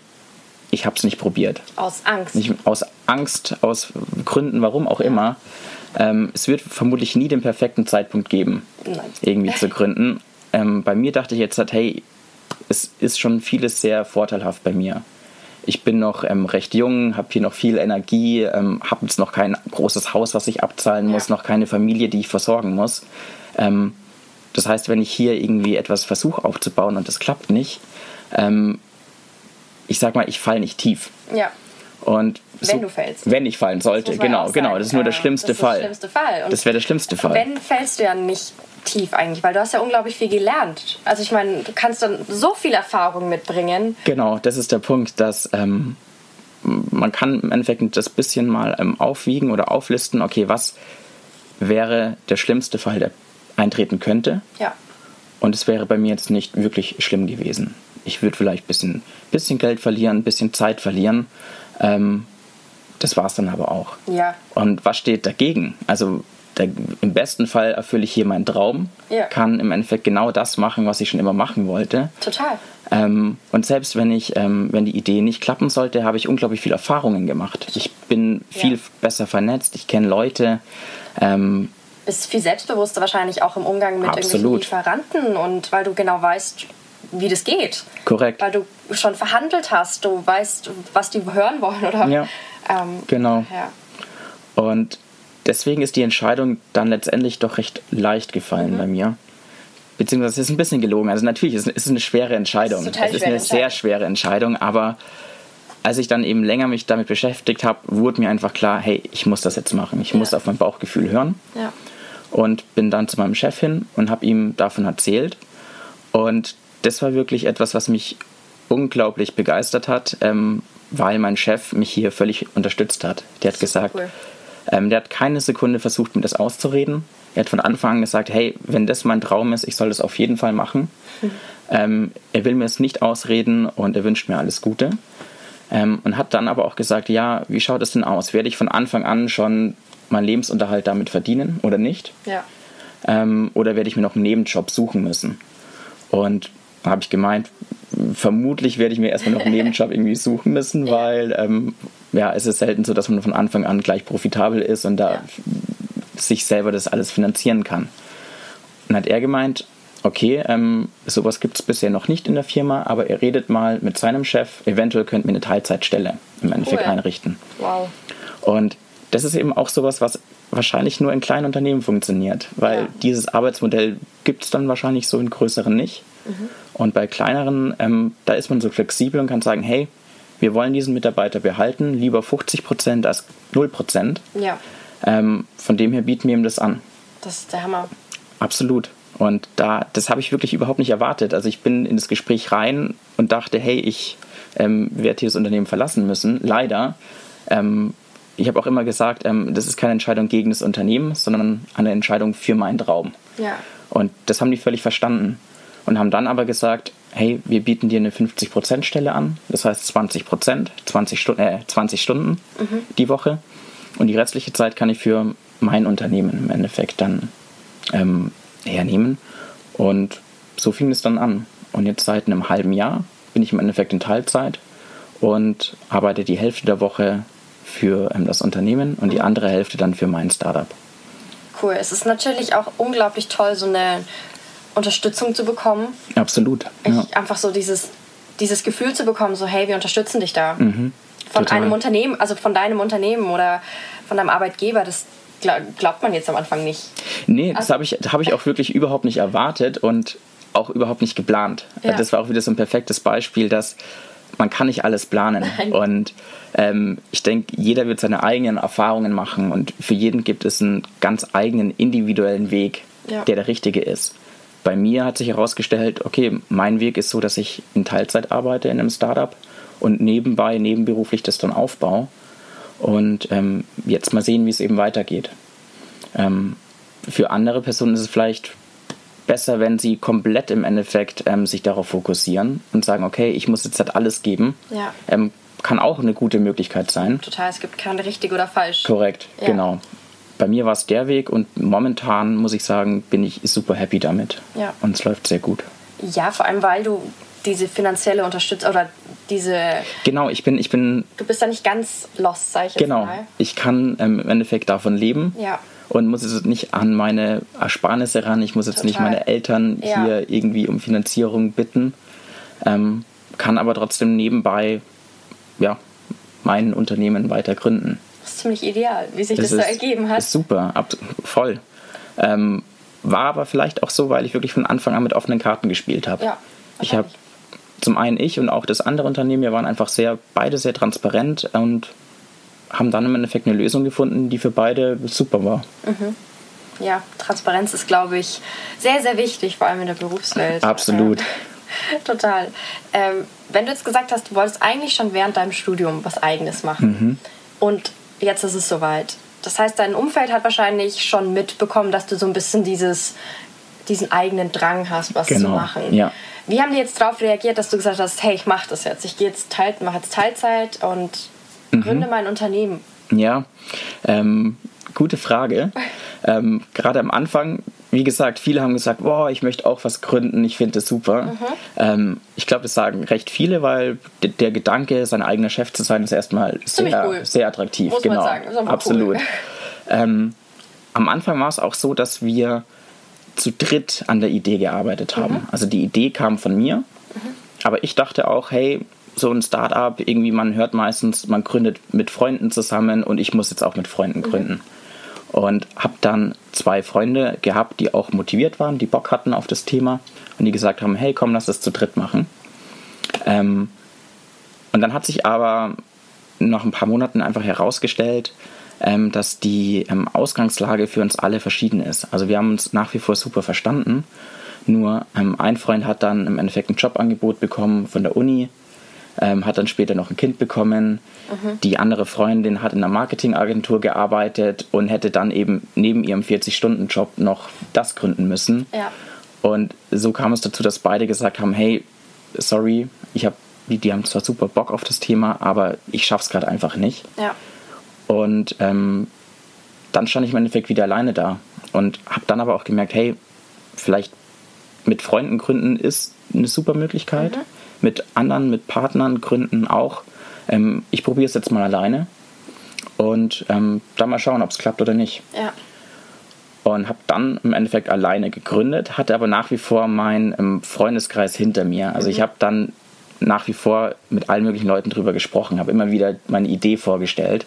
[SPEAKER 2] ich habe es nicht probiert.
[SPEAKER 1] Aus Angst.
[SPEAKER 2] Nicht, aus Angst, aus Gründen, warum auch ja. immer. Ähm, es wird vermutlich nie den perfekten Zeitpunkt geben,
[SPEAKER 1] Nein.
[SPEAKER 2] irgendwie zu <laughs> gründen. Ähm, bei mir dachte ich jetzt, halt, hey, es ist schon vieles sehr vorteilhaft bei mir. Ich bin noch ähm, recht jung, habe hier noch viel Energie, ähm, habe jetzt noch kein großes Haus, was ich abzahlen muss, ja. noch keine Familie, die ich versorgen muss. Ähm, das heißt, wenn ich hier irgendwie etwas versuche aufzubauen und das klappt nicht, ähm, ich sag mal, ich falle nicht tief.
[SPEAKER 1] Ja.
[SPEAKER 2] Und
[SPEAKER 1] wenn so, du fällst.
[SPEAKER 2] Wenn ich fallen sollte, genau, genau. Das ist nur der schlimmste das Fall.
[SPEAKER 1] Der schlimmste Fall.
[SPEAKER 2] Und das wäre der schlimmste Fall.
[SPEAKER 1] Wenn fällst du ja nicht tief eigentlich, weil du hast ja unglaublich viel gelernt. Also ich meine, du kannst dann so viel Erfahrung mitbringen.
[SPEAKER 2] Genau, das ist der Punkt, dass ähm, man kann im Endeffekt das bisschen mal ähm, aufwiegen oder auflisten, okay, was wäre der schlimmste Fall, der eintreten könnte.
[SPEAKER 1] Ja.
[SPEAKER 2] Und es wäre bei mir jetzt nicht wirklich schlimm gewesen. Ich würde vielleicht ein bisschen, bisschen Geld verlieren, ein bisschen Zeit verlieren. Ähm, das war es dann aber auch.
[SPEAKER 1] Ja.
[SPEAKER 2] Und was steht dagegen? Also der, im besten Fall erfülle ich hier meinen Traum,
[SPEAKER 1] ja.
[SPEAKER 2] kann im Endeffekt genau das machen, was ich schon immer machen wollte.
[SPEAKER 1] Total.
[SPEAKER 2] Ähm, und selbst wenn ich, ähm, wenn die Idee nicht klappen sollte, habe ich unglaublich viele Erfahrungen gemacht. Ich bin viel ja. besser vernetzt, ich kenne Leute. Ähm,
[SPEAKER 1] bist viel selbstbewusster wahrscheinlich auch im Umgang mit
[SPEAKER 2] absolut.
[SPEAKER 1] irgendwelchen Lieferanten und weil du genau weißt, wie das geht.
[SPEAKER 2] Korrekt.
[SPEAKER 1] Weil du schon verhandelt hast, du weißt, was die hören wollen, oder?
[SPEAKER 2] Ja.
[SPEAKER 1] Ähm,
[SPEAKER 2] genau.
[SPEAKER 1] Ja.
[SPEAKER 2] Und deswegen ist die Entscheidung dann letztendlich doch recht leicht gefallen mhm. bei mir. Beziehungsweise es ist ein bisschen gelogen. Also natürlich ist es eine schwere Entscheidung.
[SPEAKER 1] Es ist, es
[SPEAKER 2] ist eine sehr schwere Entscheidung, aber als ich dann eben länger mich damit beschäftigt habe, wurde mir einfach klar, hey, ich muss das jetzt machen. Ich ja. muss auf mein Bauchgefühl hören.
[SPEAKER 1] Ja.
[SPEAKER 2] Und bin dann zu meinem Chef hin und habe ihm davon erzählt. Und das war wirklich etwas, was mich unglaublich begeistert hat, ähm, weil mein Chef mich hier völlig unterstützt hat. Der hat gesagt, cool. Ähm, der hat keine Sekunde versucht, mir das auszureden. Er hat von Anfang an gesagt, hey, wenn das mein Traum ist, ich soll das auf jeden Fall machen. Mhm. Ähm, er will mir es nicht ausreden und er wünscht mir alles Gute. Ähm, und hat dann aber auch gesagt, ja, wie schaut es denn aus? Werde ich von Anfang an schon meinen Lebensunterhalt damit verdienen oder nicht?
[SPEAKER 1] Ja.
[SPEAKER 2] Ähm, oder werde ich mir noch einen Nebenjob suchen müssen? Und habe ich gemeint, vermutlich werde ich mir erstmal noch einen Nebenjob <laughs> irgendwie suchen müssen, weil ähm, ja, es ist selten so, dass man von Anfang an gleich profitabel ist und da ja. sich selber das alles finanzieren kann. Und hat er gemeint, okay, ähm, sowas gibt es bisher noch nicht in der Firma, aber er redet mal mit seinem Chef, eventuell könnte mir eine Teilzeitstelle im Endeffekt cool. einrichten.
[SPEAKER 1] Wow.
[SPEAKER 2] Und das ist eben auch sowas, was wahrscheinlich nur in kleinen Unternehmen funktioniert, weil ja. dieses Arbeitsmodell gibt es dann wahrscheinlich so in größeren nicht. Mhm. Und bei kleineren, ähm, da ist man so flexibel und kann sagen, hey, wir wollen diesen Mitarbeiter behalten, lieber 50 Prozent als 0 Prozent.
[SPEAKER 1] Ja.
[SPEAKER 2] Ähm, von dem her bieten wir ihm das an.
[SPEAKER 1] Das ist der Hammer.
[SPEAKER 2] Absolut. Und da, das habe ich wirklich überhaupt nicht erwartet. Also ich bin in das Gespräch rein und dachte, hey, ich ähm, werde hier das Unternehmen verlassen müssen. Leider. Ähm, ich habe auch immer gesagt, ähm, das ist keine Entscheidung gegen das Unternehmen, sondern eine Entscheidung für meinen Traum.
[SPEAKER 1] Ja.
[SPEAKER 2] Und das haben die völlig verstanden. Und haben dann aber gesagt, hey, wir bieten dir eine 50%-Stelle an. Das heißt 20 20, Stu äh, 20 Stunden mhm. die Woche. Und die restliche Zeit kann ich für mein Unternehmen im Endeffekt dann ähm, hernehmen. Und so fing es dann an. Und jetzt seit einem halben Jahr bin ich im Endeffekt in Teilzeit und arbeite die Hälfte der Woche für ähm, das Unternehmen und die andere Hälfte dann für mein Startup.
[SPEAKER 1] Cool. Es ist natürlich auch unglaublich toll, so eine Unterstützung zu bekommen.
[SPEAKER 2] Absolut.
[SPEAKER 1] Ja. Ich, einfach so dieses, dieses Gefühl zu bekommen, so hey, wir unterstützen dich da. Mhm, von total. einem Unternehmen, also von deinem Unternehmen oder von deinem Arbeitgeber, das glaubt man jetzt am Anfang nicht.
[SPEAKER 2] Nee, das also habe ich, hab ich auch wirklich überhaupt nicht erwartet und auch überhaupt nicht geplant. Ja. Das war auch wieder so ein perfektes Beispiel, dass man kann nicht alles planen. Nein. Und ähm, ich denke, jeder wird seine eigenen Erfahrungen machen und für jeden gibt es einen ganz eigenen individuellen Weg, ja. der der richtige ist. Bei mir hat sich herausgestellt, okay, mein Weg ist so, dass ich in Teilzeit arbeite in einem Startup und nebenbei, nebenberuflich das dann aufbaue. Und ähm, jetzt mal sehen, wie es eben weitergeht. Ähm, für andere Personen ist es vielleicht besser, wenn sie komplett im Endeffekt ähm, sich darauf fokussieren und sagen, okay, ich muss jetzt halt alles geben.
[SPEAKER 1] Ja.
[SPEAKER 2] Ähm, kann auch eine gute Möglichkeit sein.
[SPEAKER 1] Total, es gibt keine richtig oder falsch.
[SPEAKER 2] Korrekt, ja. genau. Bei mir war es der Weg und momentan muss ich sagen, bin ich super happy damit.
[SPEAKER 1] Ja.
[SPEAKER 2] Und es läuft sehr gut.
[SPEAKER 1] Ja, vor allem, weil du diese finanzielle Unterstützung oder diese.
[SPEAKER 2] Genau, ich bin, ich bin.
[SPEAKER 1] Du bist da nicht ganz lost, sag ich jetzt
[SPEAKER 2] genau.
[SPEAKER 1] mal.
[SPEAKER 2] Genau. Ich kann ähm, im Endeffekt davon leben.
[SPEAKER 1] Ja.
[SPEAKER 2] Und muss jetzt nicht an meine Ersparnisse ran. Ich muss jetzt Total. nicht meine Eltern ja. hier irgendwie um Finanzierung bitten. Ähm, kann aber trotzdem nebenbei ja, mein Unternehmen weiter gründen.
[SPEAKER 1] Ist ziemlich ideal, wie sich das, das so ergeben hat.
[SPEAKER 2] Ist super, ab, voll. Ähm, war aber vielleicht auch so, weil ich wirklich von Anfang an mit offenen Karten gespielt habe.
[SPEAKER 1] Ja,
[SPEAKER 2] ich habe zum einen ich und auch das andere Unternehmen, wir waren einfach sehr, beide sehr transparent und haben dann im Endeffekt eine Lösung gefunden, die für beide super war.
[SPEAKER 1] Mhm. Ja, Transparenz ist, glaube ich, sehr, sehr wichtig, vor allem in der Berufswelt.
[SPEAKER 2] Absolut. Ja. <laughs>
[SPEAKER 1] Total. Ähm, wenn du jetzt gesagt hast, du wolltest eigentlich schon während deinem Studium was Eigenes machen
[SPEAKER 2] mhm.
[SPEAKER 1] und jetzt ist es soweit. Das heißt, dein Umfeld hat wahrscheinlich schon mitbekommen, dass du so ein bisschen dieses, diesen eigenen Drang hast, was
[SPEAKER 2] genau.
[SPEAKER 1] zu machen.
[SPEAKER 2] Ja.
[SPEAKER 1] Wie haben die jetzt darauf reagiert, dass du gesagt hast, hey, ich mache das jetzt, ich gehe jetzt teil, mache jetzt Teilzeit und mhm. gründe mein Unternehmen?
[SPEAKER 2] Ja, ähm, gute Frage. <laughs> ähm, Gerade am Anfang, wie gesagt, viele haben gesagt, boah, ich möchte auch was gründen, ich finde das super. Mhm. Ähm, ich glaube, das sagen recht viele, weil der Gedanke, sein eigener Chef zu sein, ist erstmal sehr,
[SPEAKER 1] cool.
[SPEAKER 2] sehr attraktiv.
[SPEAKER 1] Muss
[SPEAKER 2] genau. Absolut.
[SPEAKER 1] Cool. <laughs>
[SPEAKER 2] Ähm, am Anfang war es auch so, dass wir zu dritt an der Idee gearbeitet haben. Mhm. Also die Idee kam von mir, mhm. aber ich dachte auch, hey, so ein Startup, irgendwie man hört meistens, man gründet mit Freunden zusammen und ich muss jetzt auch mit Freunden mhm. gründen. Mhm. Und habe dann zwei Freunde gehabt, die auch motiviert waren, die Bock hatten auf das Thema und die gesagt haben, hey, komm, lass das zu dritt machen. Ähm, und dann hat sich aber nach ein paar Monaten einfach herausgestellt, ähm, dass die ähm, Ausgangslage für uns alle verschieden ist. Also wir haben uns nach wie vor super verstanden. Nur ähm, ein Freund hat dann im Endeffekt ein Jobangebot bekommen von der Uni, ähm, hat dann später noch ein Kind bekommen. Mhm. Die andere Freundin hat in einer Marketingagentur gearbeitet und hätte dann eben neben ihrem 40-Stunden-Job noch das gründen müssen.
[SPEAKER 1] Ja.
[SPEAKER 2] Und so kam es dazu, dass beide gesagt haben, hey, sorry, ich habe die, die haben zwar super Bock auf das Thema, aber ich schaff's gerade einfach nicht.
[SPEAKER 1] Ja.
[SPEAKER 2] Und ähm, dann stand ich im Endeffekt wieder alleine da und habe dann aber auch gemerkt, hey, vielleicht mit Freunden gründen ist eine super Möglichkeit.
[SPEAKER 1] Mhm.
[SPEAKER 2] Mit anderen, mit Partnern gründen auch. Ähm, ich probiere es jetzt mal alleine und ähm, dann mal schauen, ob es klappt oder nicht.
[SPEAKER 1] Ja.
[SPEAKER 2] Und habe dann im Endeffekt alleine gegründet, hatte aber nach wie vor meinen ähm, Freundeskreis hinter mir. Also ich habe dann nach wie vor mit allen möglichen Leuten drüber gesprochen, habe immer wieder meine Idee vorgestellt.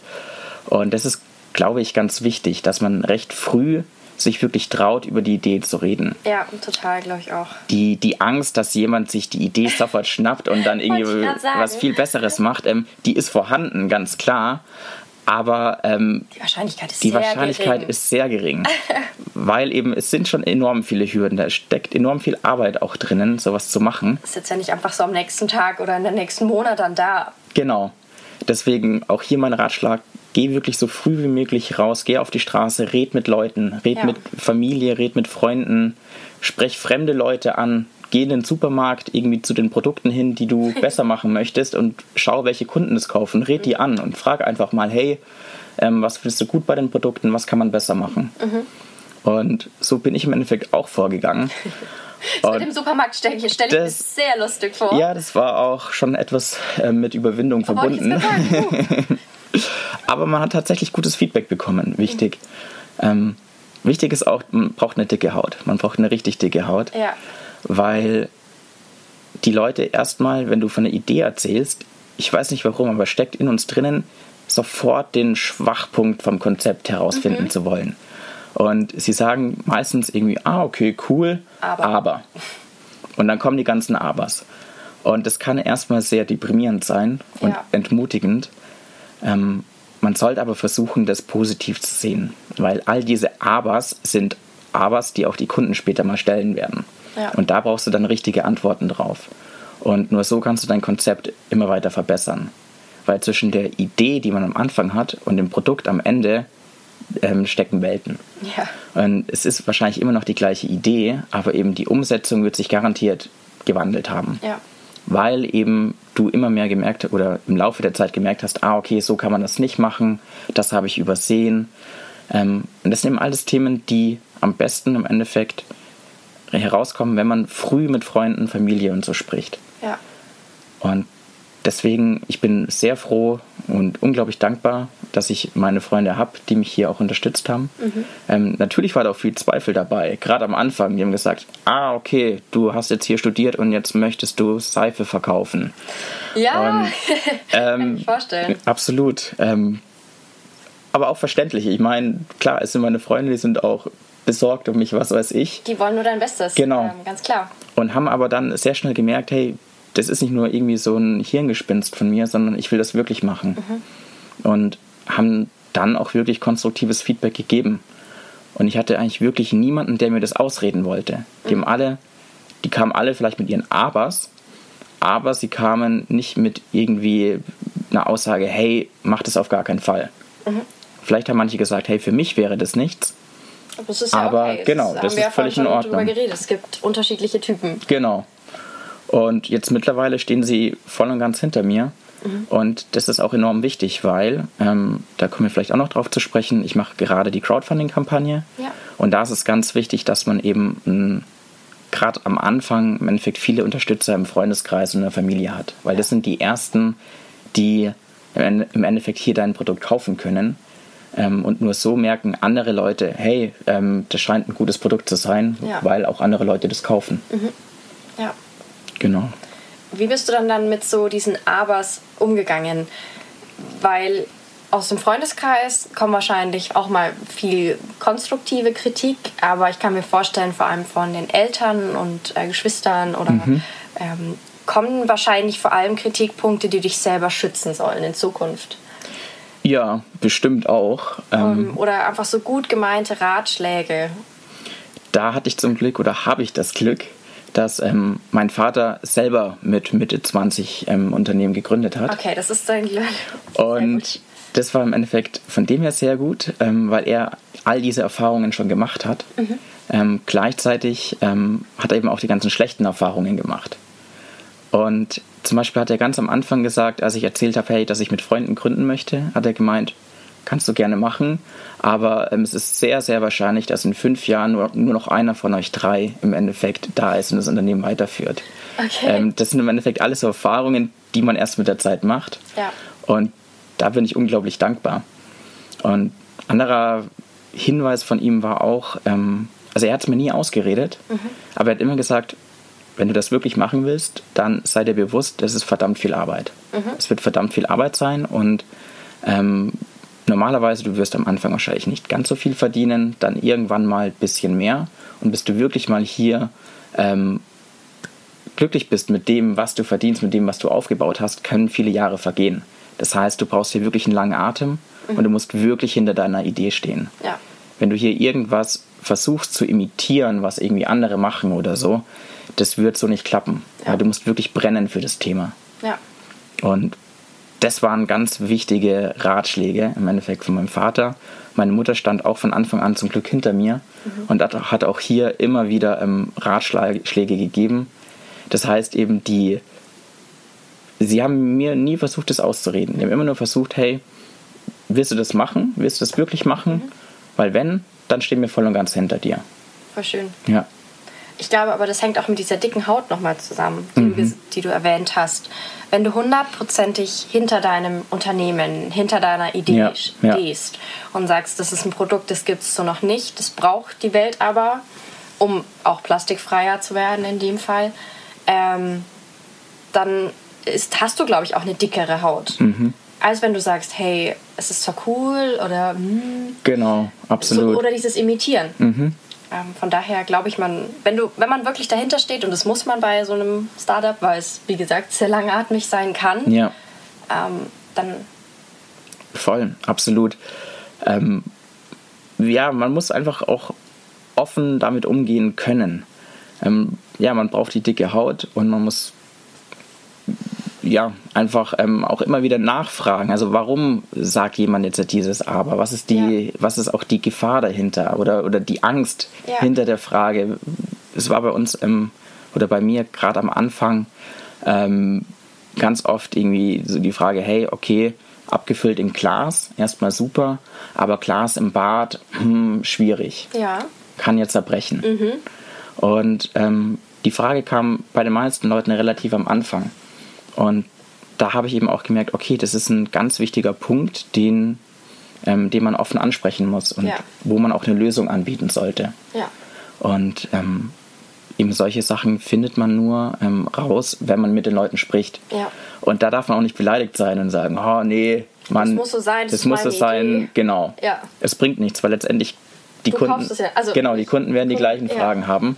[SPEAKER 2] Und das ist, glaube ich, ganz wichtig, dass man recht früh sich wirklich traut, über die Idee zu reden.
[SPEAKER 1] Ja, total, glaube ich auch.
[SPEAKER 2] Die, die Angst, dass jemand sich die Idee <laughs> sofort schnappt und dann irgendwie was viel Besseres macht, ähm, die ist vorhanden, ganz klar. Aber ähm,
[SPEAKER 1] Die Wahrscheinlichkeit ist
[SPEAKER 2] die
[SPEAKER 1] sehr
[SPEAKER 2] Wahrscheinlichkeit
[SPEAKER 1] gering.
[SPEAKER 2] ist sehr gering. <laughs> weil eben es sind schon enorm viele Hürden. Da steckt enorm viel Arbeit auch drinnen, sowas zu machen.
[SPEAKER 1] ist jetzt ja nicht einfach so am nächsten Tag oder in den nächsten Monat dann da.
[SPEAKER 2] Genau. Deswegen auch hier mein Ratschlag, geh wirklich so früh wie möglich raus, geh auf die Straße, red mit Leuten, red
[SPEAKER 1] Ja.
[SPEAKER 2] mit Familie, red mit Freunden, sprech fremde Leute an, geh in den Supermarkt irgendwie zu den Produkten hin, die du <laughs> besser machen möchtest und schau, welche Kunden es kaufen, red die an und frag einfach mal, hey, ähm, was findest du gut bei den Produkten, was kann man besser machen? Und so bin ich im Endeffekt auch vorgegangen. <laughs>
[SPEAKER 1] Das
[SPEAKER 2] Und-
[SPEAKER 1] mit dem Supermarkt stelle ich, stell ich mir
[SPEAKER 2] Das-
[SPEAKER 1] sehr lustig vor.
[SPEAKER 2] ja, das war auch schon etwas äh, mit Überwindung verbunden. <laughs> Aber man hat tatsächlich gutes Feedback bekommen. Wichtig. Ähm, wichtig ist auch, man braucht eine dicke Haut. Man braucht eine richtig dicke Haut,
[SPEAKER 1] ja,
[SPEAKER 2] weil die Leute erstmal, wenn du von einer Idee erzählst, ich weiß nicht warum, aber steckt in uns drinnen, sofort den Schwachpunkt vom Konzept herausfinden zu wollen. Und sie sagen meistens irgendwie, ah, okay, cool,
[SPEAKER 1] Aber.
[SPEAKER 2] Und dann kommen die ganzen Abers. Und das kann erstmal sehr deprimierend sein und
[SPEAKER 1] Ja.
[SPEAKER 2] entmutigend. Ähm, man sollte aber versuchen, das positiv zu sehen, weil all diese Abers sind Abers, die auch die Kunden später mal stellen werden.
[SPEAKER 1] Ja.
[SPEAKER 2] Und da brauchst du dann richtige Antworten drauf. Und nur so kannst du dein Konzept immer weiter verbessern. Weil zwischen der Idee, die man am Anfang hat, und dem Produkt am Ende ähm, stecken Welten.
[SPEAKER 1] ja,
[SPEAKER 2] Und es ist wahrscheinlich immer noch die gleiche Idee, aber eben die Umsetzung wird sich garantiert gewandelt haben.
[SPEAKER 1] ja,
[SPEAKER 2] Weil eben du immer mehr gemerkt oder im Laufe der Zeit gemerkt hast, ah, okay, so kann man das nicht machen, das habe ich übersehen. Ähm, und das sind eben alles Themen, die am besten im Endeffekt herauskommen, wenn man früh mit Freunden, Familie und so spricht.
[SPEAKER 1] ja.
[SPEAKER 2] Und deswegen, ich bin sehr froh und unglaublich dankbar, dass ich meine Freunde habe, die mich hier auch unterstützt haben. Ähm, natürlich war da auch viel Zweifel dabei, gerade am Anfang. Die haben gesagt, ah, okay, du hast jetzt hier studiert und jetzt möchtest du Seife verkaufen.
[SPEAKER 1] Ja,
[SPEAKER 2] Und, <laughs>
[SPEAKER 1] kann
[SPEAKER 2] ähm,
[SPEAKER 1] ich vorstellen.
[SPEAKER 2] Absolut. Ähm, aber auch verständlich. Ich meine, klar, es sind meine Freunde, die sind auch besorgt um mich, was weiß ich.
[SPEAKER 1] Die wollen nur dein Bestes.
[SPEAKER 2] Genau.
[SPEAKER 1] Ähm, ganz klar.
[SPEAKER 2] Und haben aber dann sehr schnell gemerkt, hey, das ist nicht nur irgendwie so ein Hirngespinst von mir, sondern ich will das wirklich machen. Und haben dann auch wirklich konstruktives Feedback gegeben. Und ich hatte eigentlich wirklich niemanden, der mir das ausreden wollte. Die haben alle, die kamen alle vielleicht mit ihren Abers, aber sie kamen nicht mit irgendwie einer Aussage, hey, mach das auf gar keinen Fall. Vielleicht haben manche gesagt, hey, für mich wäre das nichts.
[SPEAKER 1] Aber, das ist ja
[SPEAKER 2] Aber
[SPEAKER 1] okay.
[SPEAKER 2] genau,
[SPEAKER 1] das
[SPEAKER 2] das ist
[SPEAKER 1] ja
[SPEAKER 2] völlig in Ordnung.
[SPEAKER 1] geredet. Es gibt unterschiedliche Typen.
[SPEAKER 2] Genau. Und jetzt mittlerweile stehen sie voll und ganz hinter mir. Und das ist auch enorm wichtig, weil, ähm, da kommen wir vielleicht auch noch drauf zu sprechen, ich mache gerade die Crowdfunding-Kampagne.
[SPEAKER 1] Ja.
[SPEAKER 2] Und da ist es ganz wichtig, dass man eben gerade am Anfang im Endeffekt viele Unterstützer im Freundeskreis und in der Familie hat. Weil das sind die Ersten, die im Ende- im Endeffekt hier dein Produkt kaufen können. Ähm, und nur so merken andere Leute, hey, ähm, das scheint ein gutes Produkt zu sein,
[SPEAKER 1] Ja.
[SPEAKER 2] weil auch andere Leute das kaufen.
[SPEAKER 1] Ja.
[SPEAKER 2] Genau.
[SPEAKER 1] Wie bist du dann dann mit so diesen Abers umgegangen? Weil aus dem Freundeskreis kommt wahrscheinlich auch mal viel konstruktive Kritik, aber ich kann mir vorstellen, vor allem von den Eltern und äh, Geschwistern oder ähm, kommen wahrscheinlich vor allem Kritikpunkte, die dich selber schützen sollen in Zukunft.
[SPEAKER 2] Ja, bestimmt auch. Ähm,
[SPEAKER 1] Ähm, oder einfach so gut gemeinte Ratschläge.
[SPEAKER 2] da hatte ich zum Glück oder habe ich das Glück, dass ähm, mein Vater selber mit Mitte 20 ähm, Unternehmen gegründet hat.
[SPEAKER 1] Okay, das ist dein Glück.
[SPEAKER 2] Und das war im Endeffekt von dem her sehr gut, ähm, weil er all diese Erfahrungen schon gemacht hat. Ähm, gleichzeitig ähm, hat er eben auch die ganzen schlechten Erfahrungen gemacht. Und zum Beispiel hat er ganz am Anfang gesagt, als ich erzählt habe, hey, dass ich mit Freunden gründen möchte, hat er gemeint, kannst du gerne machen, aber ähm, es ist sehr, sehr wahrscheinlich, dass in fünf Jahren nur, nur, noch einer von euch drei im Endeffekt da ist und das Unternehmen weiterführt. Okay. Ähm, das sind im Endeffekt alles so Erfahrungen, die man erst mit der Zeit macht.
[SPEAKER 1] Ja.
[SPEAKER 2] Und da bin ich unglaublich dankbar. Und anderer Hinweis von ihm war auch, ähm, also er hat es mir nie ausgeredet, mhm. aber er hat immer gesagt, wenn du das wirklich machen willst, dann sei dir bewusst, das ist verdammt viel Arbeit. Mhm. Es wird verdammt viel Arbeit sein und ähm, normalerweise, du wirst am Anfang wahrscheinlich nicht ganz so viel verdienen, dann irgendwann mal ein bisschen mehr und bis du wirklich mal hier ähm, glücklich bist mit dem, was du verdienst, mit dem, was du aufgebaut hast, können viele Jahre vergehen. Das heißt, du brauchst hier wirklich einen langen Atem mhm. und du musst wirklich hinter deiner Idee stehen.
[SPEAKER 1] Ja.
[SPEAKER 2] Wenn du hier irgendwas versuchst zu imitieren, was irgendwie andere machen oder so, das wird so nicht klappen. Ja. du musst wirklich brennen für das Thema.
[SPEAKER 1] Ja.
[SPEAKER 2] Und das waren ganz wichtige Ratschläge im Endeffekt von meinem Vater. Meine Mutter stand auch von Anfang an zum Glück hinter mir mhm. und hat auch hier immer wieder ähm, Ratschläge gegeben. Das heißt eben, die, sie haben mir nie versucht, das auszureden. Die haben immer nur versucht, hey, willst du das machen? Willst du das wirklich machen? Mhm. Weil wenn, dann stehen wir voll und ganz hinter dir.
[SPEAKER 1] Voll schön.
[SPEAKER 2] Ja.
[SPEAKER 1] Ich glaube aber, das hängt auch mit dieser dicken Haut nochmal zusammen, die, mhm. du, die, du, erwähnt hast. Wenn du hundertprozentig hinter deinem Unternehmen, hinter deiner Idee ja, stehst ja. und sagst, das ist ein Produkt, das gibt es so noch nicht, das braucht die Welt aber, um auch plastikfreier zu werden in dem Fall, ähm, dann ist, hast du, glaube ich, auch eine dickere Haut. Mhm. Als wenn du sagst, hey, es ist zwar cool oder... Mh, hm,
[SPEAKER 2] genau, absolut.
[SPEAKER 1] So, oder dieses Imitieren.
[SPEAKER 2] Mhm.
[SPEAKER 1] Ähm, von daher glaube ich, man, wenn du, wenn man wirklich dahinter steht, und das muss man bei so einem Startup, weil es, wie gesagt, sehr langatmig sein kann,
[SPEAKER 2] ja.
[SPEAKER 1] ähm, dann.
[SPEAKER 2] Voll, absolut. Ähm, ja, man muss einfach auch offen damit umgehen können. Ähm, ja, man braucht die dicke Haut und man muss ja, einfach ähm, auch immer wieder nachfragen. Also warum sagt jemand jetzt dieses Aber? Was ist die, ja. was ist auch die Gefahr dahinter oder, oder die Angst ja. hinter der Frage? Es war bei uns ähm, oder bei mir gerade am Anfang ähm, ganz oft irgendwie so die Frage, hey, okay, abgefüllt in Glas, erstmal super, aber Glas im Bad, hm, schwierig.
[SPEAKER 1] Ja.
[SPEAKER 2] Kann jetzt zerbrechen.
[SPEAKER 1] Mhm.
[SPEAKER 2] Und ähm, die Frage kam bei den meisten Leuten relativ am Anfang. Und da habe ich eben auch gemerkt, okay, das ist ein ganz wichtiger Punkt, den, ähm, den man offen ansprechen muss und ja. wo man auch eine Lösung anbieten sollte.
[SPEAKER 1] Ja.
[SPEAKER 2] Und ähm, eben solche Sachen findet man nur ähm, raus, wenn man mit den Leuten spricht.
[SPEAKER 1] Ja.
[SPEAKER 2] Und da darf man auch nicht beleidigt sein und sagen, oh nee, man,
[SPEAKER 1] das muss so sein,
[SPEAKER 2] das, das muss so sein, genau.
[SPEAKER 1] Ja.
[SPEAKER 2] Es bringt nichts, weil letztendlich die
[SPEAKER 1] du
[SPEAKER 2] Kunden,
[SPEAKER 1] ja. also,
[SPEAKER 2] genau, die Kunden werden die gleichen Fragen haben.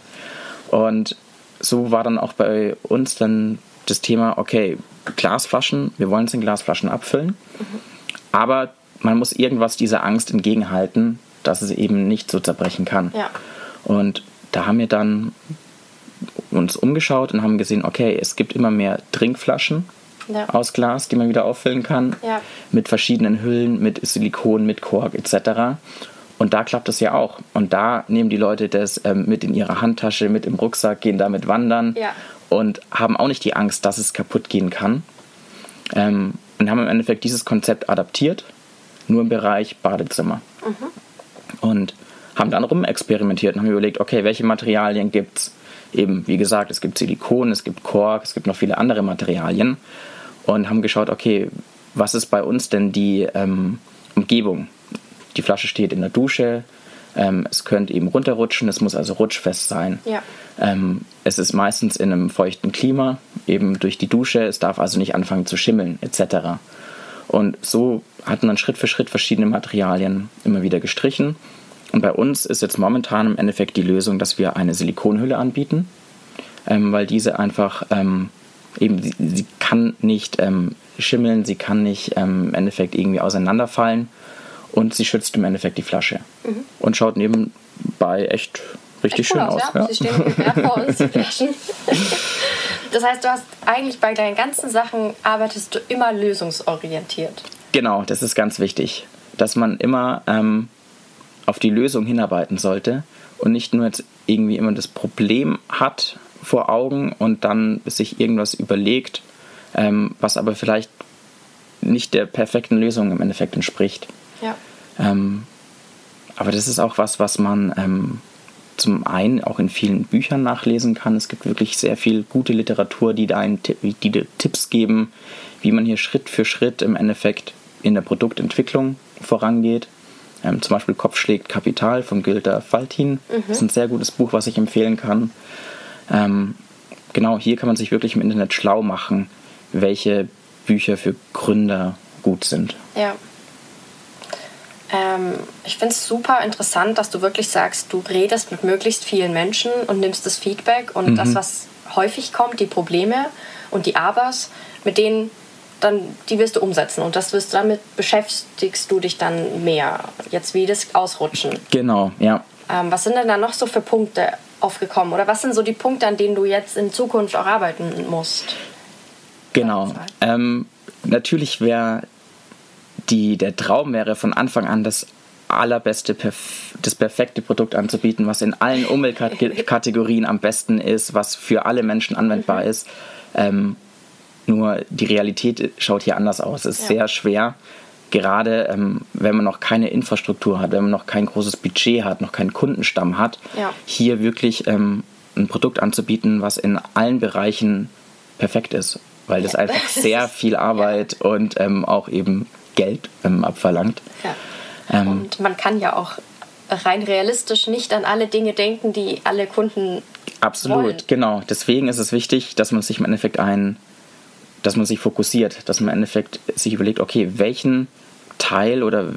[SPEAKER 2] Und so war dann auch bei uns dann das Thema, okay, Glasflaschen, wir wollen es in Glasflaschen abfüllen, mhm. aber man muss irgendwas dieser Angst entgegenhalten, dass es eben nicht so zerbrechen kann.
[SPEAKER 1] Ja.
[SPEAKER 2] Und da haben wir dann uns umgeschaut und haben gesehen, okay, es gibt immer mehr Trinkflaschen ja. aus Glas, die man wieder auffüllen kann,
[SPEAKER 1] ja.
[SPEAKER 2] mit verschiedenen Hüllen, mit Silikon, mit Kork etc. Und da klappt es ja auch. Und da nehmen die Leute das ähm, mit in ihre Handtasche, mit im Rucksack, gehen damit wandern
[SPEAKER 1] ja
[SPEAKER 2] und haben auch nicht die Angst, dass es kaputt gehen kann. Ähm, und haben im Endeffekt dieses Konzept adaptiert, nur im Bereich Badezimmer. Mhm. Und haben dann rumexperimentiert und haben überlegt, okay, welche Materialien gibt es? Eben, wie gesagt, es gibt Silikon, es gibt Kork, es gibt noch viele andere Materialien. Und haben geschaut, okay, was ist bei uns denn die ähm, Umgebung? Die Flasche steht in der Dusche, ähm, es könnte eben runterrutschen, es muss also rutschfest sein.
[SPEAKER 1] Ja.
[SPEAKER 2] Ähm, es ist meistens in einem feuchten Klima, eben durch die Dusche, es darf also nicht anfangen zu schimmeln etc. Und so hat man Schritt für Schritt verschiedene Materialien immer wieder gestrichen. Und bei uns ist jetzt momentan im Endeffekt die Lösung, dass wir eine Silikonhülle anbieten, ähm, weil diese einfach ähm, eben, sie, sie, kann nicht ähm, schimmeln, sie kann nicht ähm, im Endeffekt irgendwie auseinanderfallen und sie schützt im Endeffekt die Flasche mhm. und schaut nebenbei echt richtig echt schön aus. aus.
[SPEAKER 1] Ja. Sie stehen vor uns, die Flaschen. <laughs> Das heißt, du hast eigentlich bei deinen ganzen Sachen arbeitest du immer lösungsorientiert.
[SPEAKER 2] Genau, das ist ganz wichtig, dass man immer ähm, auf die Lösung hinarbeiten sollte und nicht nur jetzt irgendwie immer das Problem hat vor Augen und dann sich irgendwas überlegt, ähm, was aber vielleicht nicht der perfekten Lösung im Endeffekt entspricht.
[SPEAKER 1] Ja.
[SPEAKER 2] Ähm, aber das ist auch was, was man ähm, zum einen auch in vielen Büchern nachlesen kann. Es gibt wirklich sehr viel gute Literatur, die da einen, die dir Tipps geben, wie man hier Schritt für Schritt im Endeffekt in der Produktentwicklung vorangeht. Ähm, zum Beispiel Kopf schlägt Kapital von Gülter Faltin. Mhm. Das ist ein sehr gutes Buch, was ich empfehlen kann. Ähm, genau, hier kann man sich wirklich im Internet schlau machen, welche Bücher für Gründer gut sind.
[SPEAKER 1] Ja. Ähm, ich finde es super interessant, dass du wirklich sagst, du redest mit möglichst vielen Menschen und nimmst das Feedback und mhm. das, was häufig kommt, die Probleme und die Abers, mit denen dann die wirst du umsetzen und das wirst damit beschäftigst du dich dann mehr. Jetzt wie das Ausrutschen.
[SPEAKER 2] Genau, ja.
[SPEAKER 1] Ähm, was sind denn da noch so für Punkte aufgekommen oder was sind so die Punkte, an denen du jetzt in Zukunft auch arbeiten musst?
[SPEAKER 2] Genau. Ähm, natürlich wäre die, der Traum wäre von Anfang an das allerbeste, perf das perfekte Produkt anzubieten, was in allen Umweltkategorien am besten ist, was für alle Menschen anwendbar mhm. ist. Ähm, nur die Realität schaut hier anders aus. Es ist ja. sehr schwer, gerade ähm, wenn man noch keine Infrastruktur hat, wenn man noch kein großes Budget hat, noch keinen Kundenstamm hat, ja. hier wirklich ähm, ein Produkt anzubieten, was in allen Bereichen perfekt ist weil das einfach <laughs> sehr viel Arbeit ja. und ähm, auch eben Geld ähm, abverlangt.
[SPEAKER 1] Ja. Ähm, und man kann ja auch rein realistisch nicht an alle Dinge denken, die alle Kunden
[SPEAKER 2] Absolut, wollen. genau. Deswegen ist es wichtig, dass man sich im Endeffekt ein, dass man sich fokussiert, dass man im Endeffekt sich überlegt, okay, welchen Teil oder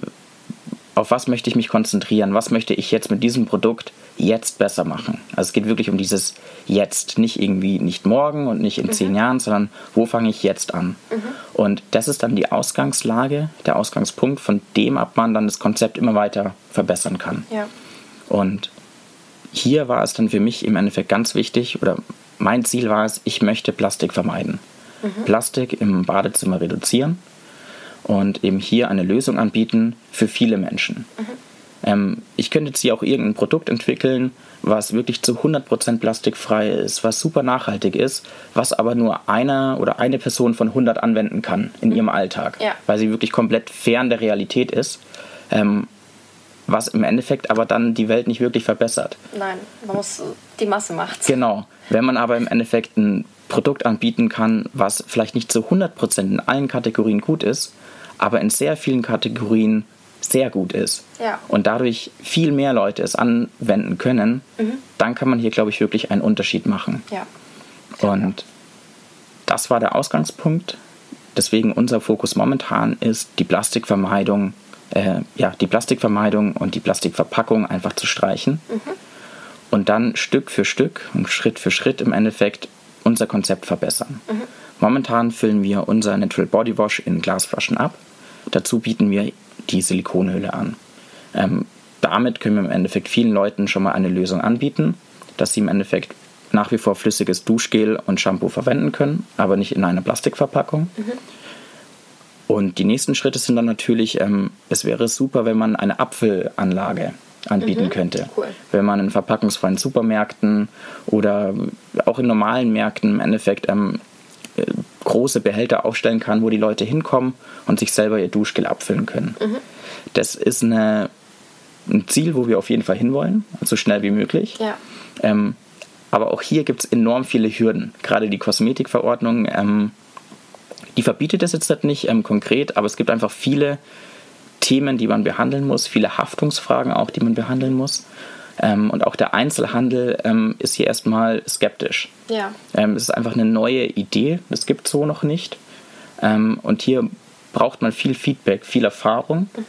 [SPEAKER 2] auf was möchte ich mich konzentrieren, was möchte ich jetzt mit diesem Produkt jetzt besser machen. Also es geht wirklich um dieses Jetzt, nicht irgendwie nicht morgen und nicht in mhm. zehn Jahren, sondern wo fange ich jetzt an. Mhm. Und das ist dann die Ausgangslage, der Ausgangspunkt, von dem ab man dann das Konzept immer weiter verbessern kann.
[SPEAKER 1] Ja.
[SPEAKER 2] Und hier war es dann für mich im Endeffekt ganz wichtig, oder mein Ziel war es, ich möchte Plastik vermeiden. Mhm. Plastik im Badezimmer reduzieren und eben hier eine Lösung anbieten für viele Menschen. Mhm. Ähm, ich könnte jetzt hier auch irgendein Produkt entwickeln, was wirklich zu 100% plastikfrei ist, was super nachhaltig ist, was aber nur einer oder eine Person von 100 anwenden kann in mhm. ihrem Alltag,
[SPEAKER 1] ja.
[SPEAKER 2] weil sie wirklich komplett fern der Realität ist. Ähm, was im Endeffekt aber dann die Welt nicht wirklich verbessert.
[SPEAKER 1] Nein, man muss die Masse machen.
[SPEAKER 2] Genau. Wenn man aber im Endeffekt ein Produkt anbieten kann, was vielleicht nicht zu 100% in allen Kategorien gut ist, aber in sehr vielen Kategorien sehr gut ist
[SPEAKER 1] ja.
[SPEAKER 2] und dadurch viel mehr Leute es anwenden können, mhm. dann kann man hier, glaube ich, wirklich einen Unterschied machen.
[SPEAKER 1] Ja.
[SPEAKER 2] Und das war der Ausgangspunkt. Deswegen unser Fokus momentan ist die Plastikvermeidung, äh, ja, die Plastikvermeidung und die Plastikverpackung einfach zu streichen. Mhm. Und dann Stück für Stück und Schritt für Schritt im Endeffekt unser Konzept verbessern. Mhm. Momentan füllen wir unser Natural Body Wash in Glasflaschen ab. Dazu bieten wir die Silikonhülle an. Ähm, damit können wir im Endeffekt vielen Leuten schon mal eine Lösung anbieten, dass sie im Endeffekt nach wie vor flüssiges Duschgel und Shampoo verwenden können, aber nicht in einer Plastikverpackung. Mhm. Und die nächsten Schritte sind dann natürlich, ähm, es wäre super, wenn man eine Apfelanlage anbieten mhm, könnte.
[SPEAKER 1] Cool.
[SPEAKER 2] Wenn man in verpackungsfreien Supermärkten oder auch in normalen Märkten im Endeffekt ähm, äh, große Behälter aufstellen kann, wo die Leute hinkommen und sich selber ihr Duschgel abfüllen können. Mhm. Das ist eine, ein Ziel, wo wir auf jeden Fall hinwollen, so schnell wie möglich.
[SPEAKER 1] Ja.
[SPEAKER 2] Ähm, aber auch hier gibt es enorm viele Hürden. Gerade die Kosmetikverordnung, ähm, die verbietet das jetzt nicht ähm, konkret, aber es gibt einfach viele Themen, die man behandeln muss, viele Haftungsfragen auch, die man behandeln muss. Ähm, und auch der Einzelhandel ähm, ist hier erstmal skeptisch.
[SPEAKER 1] Ja.
[SPEAKER 2] Ähm, es ist einfach eine neue Idee, das gibt es so noch nicht. Ähm, und hier braucht man viel Feedback, viel Erfahrung. Mhm.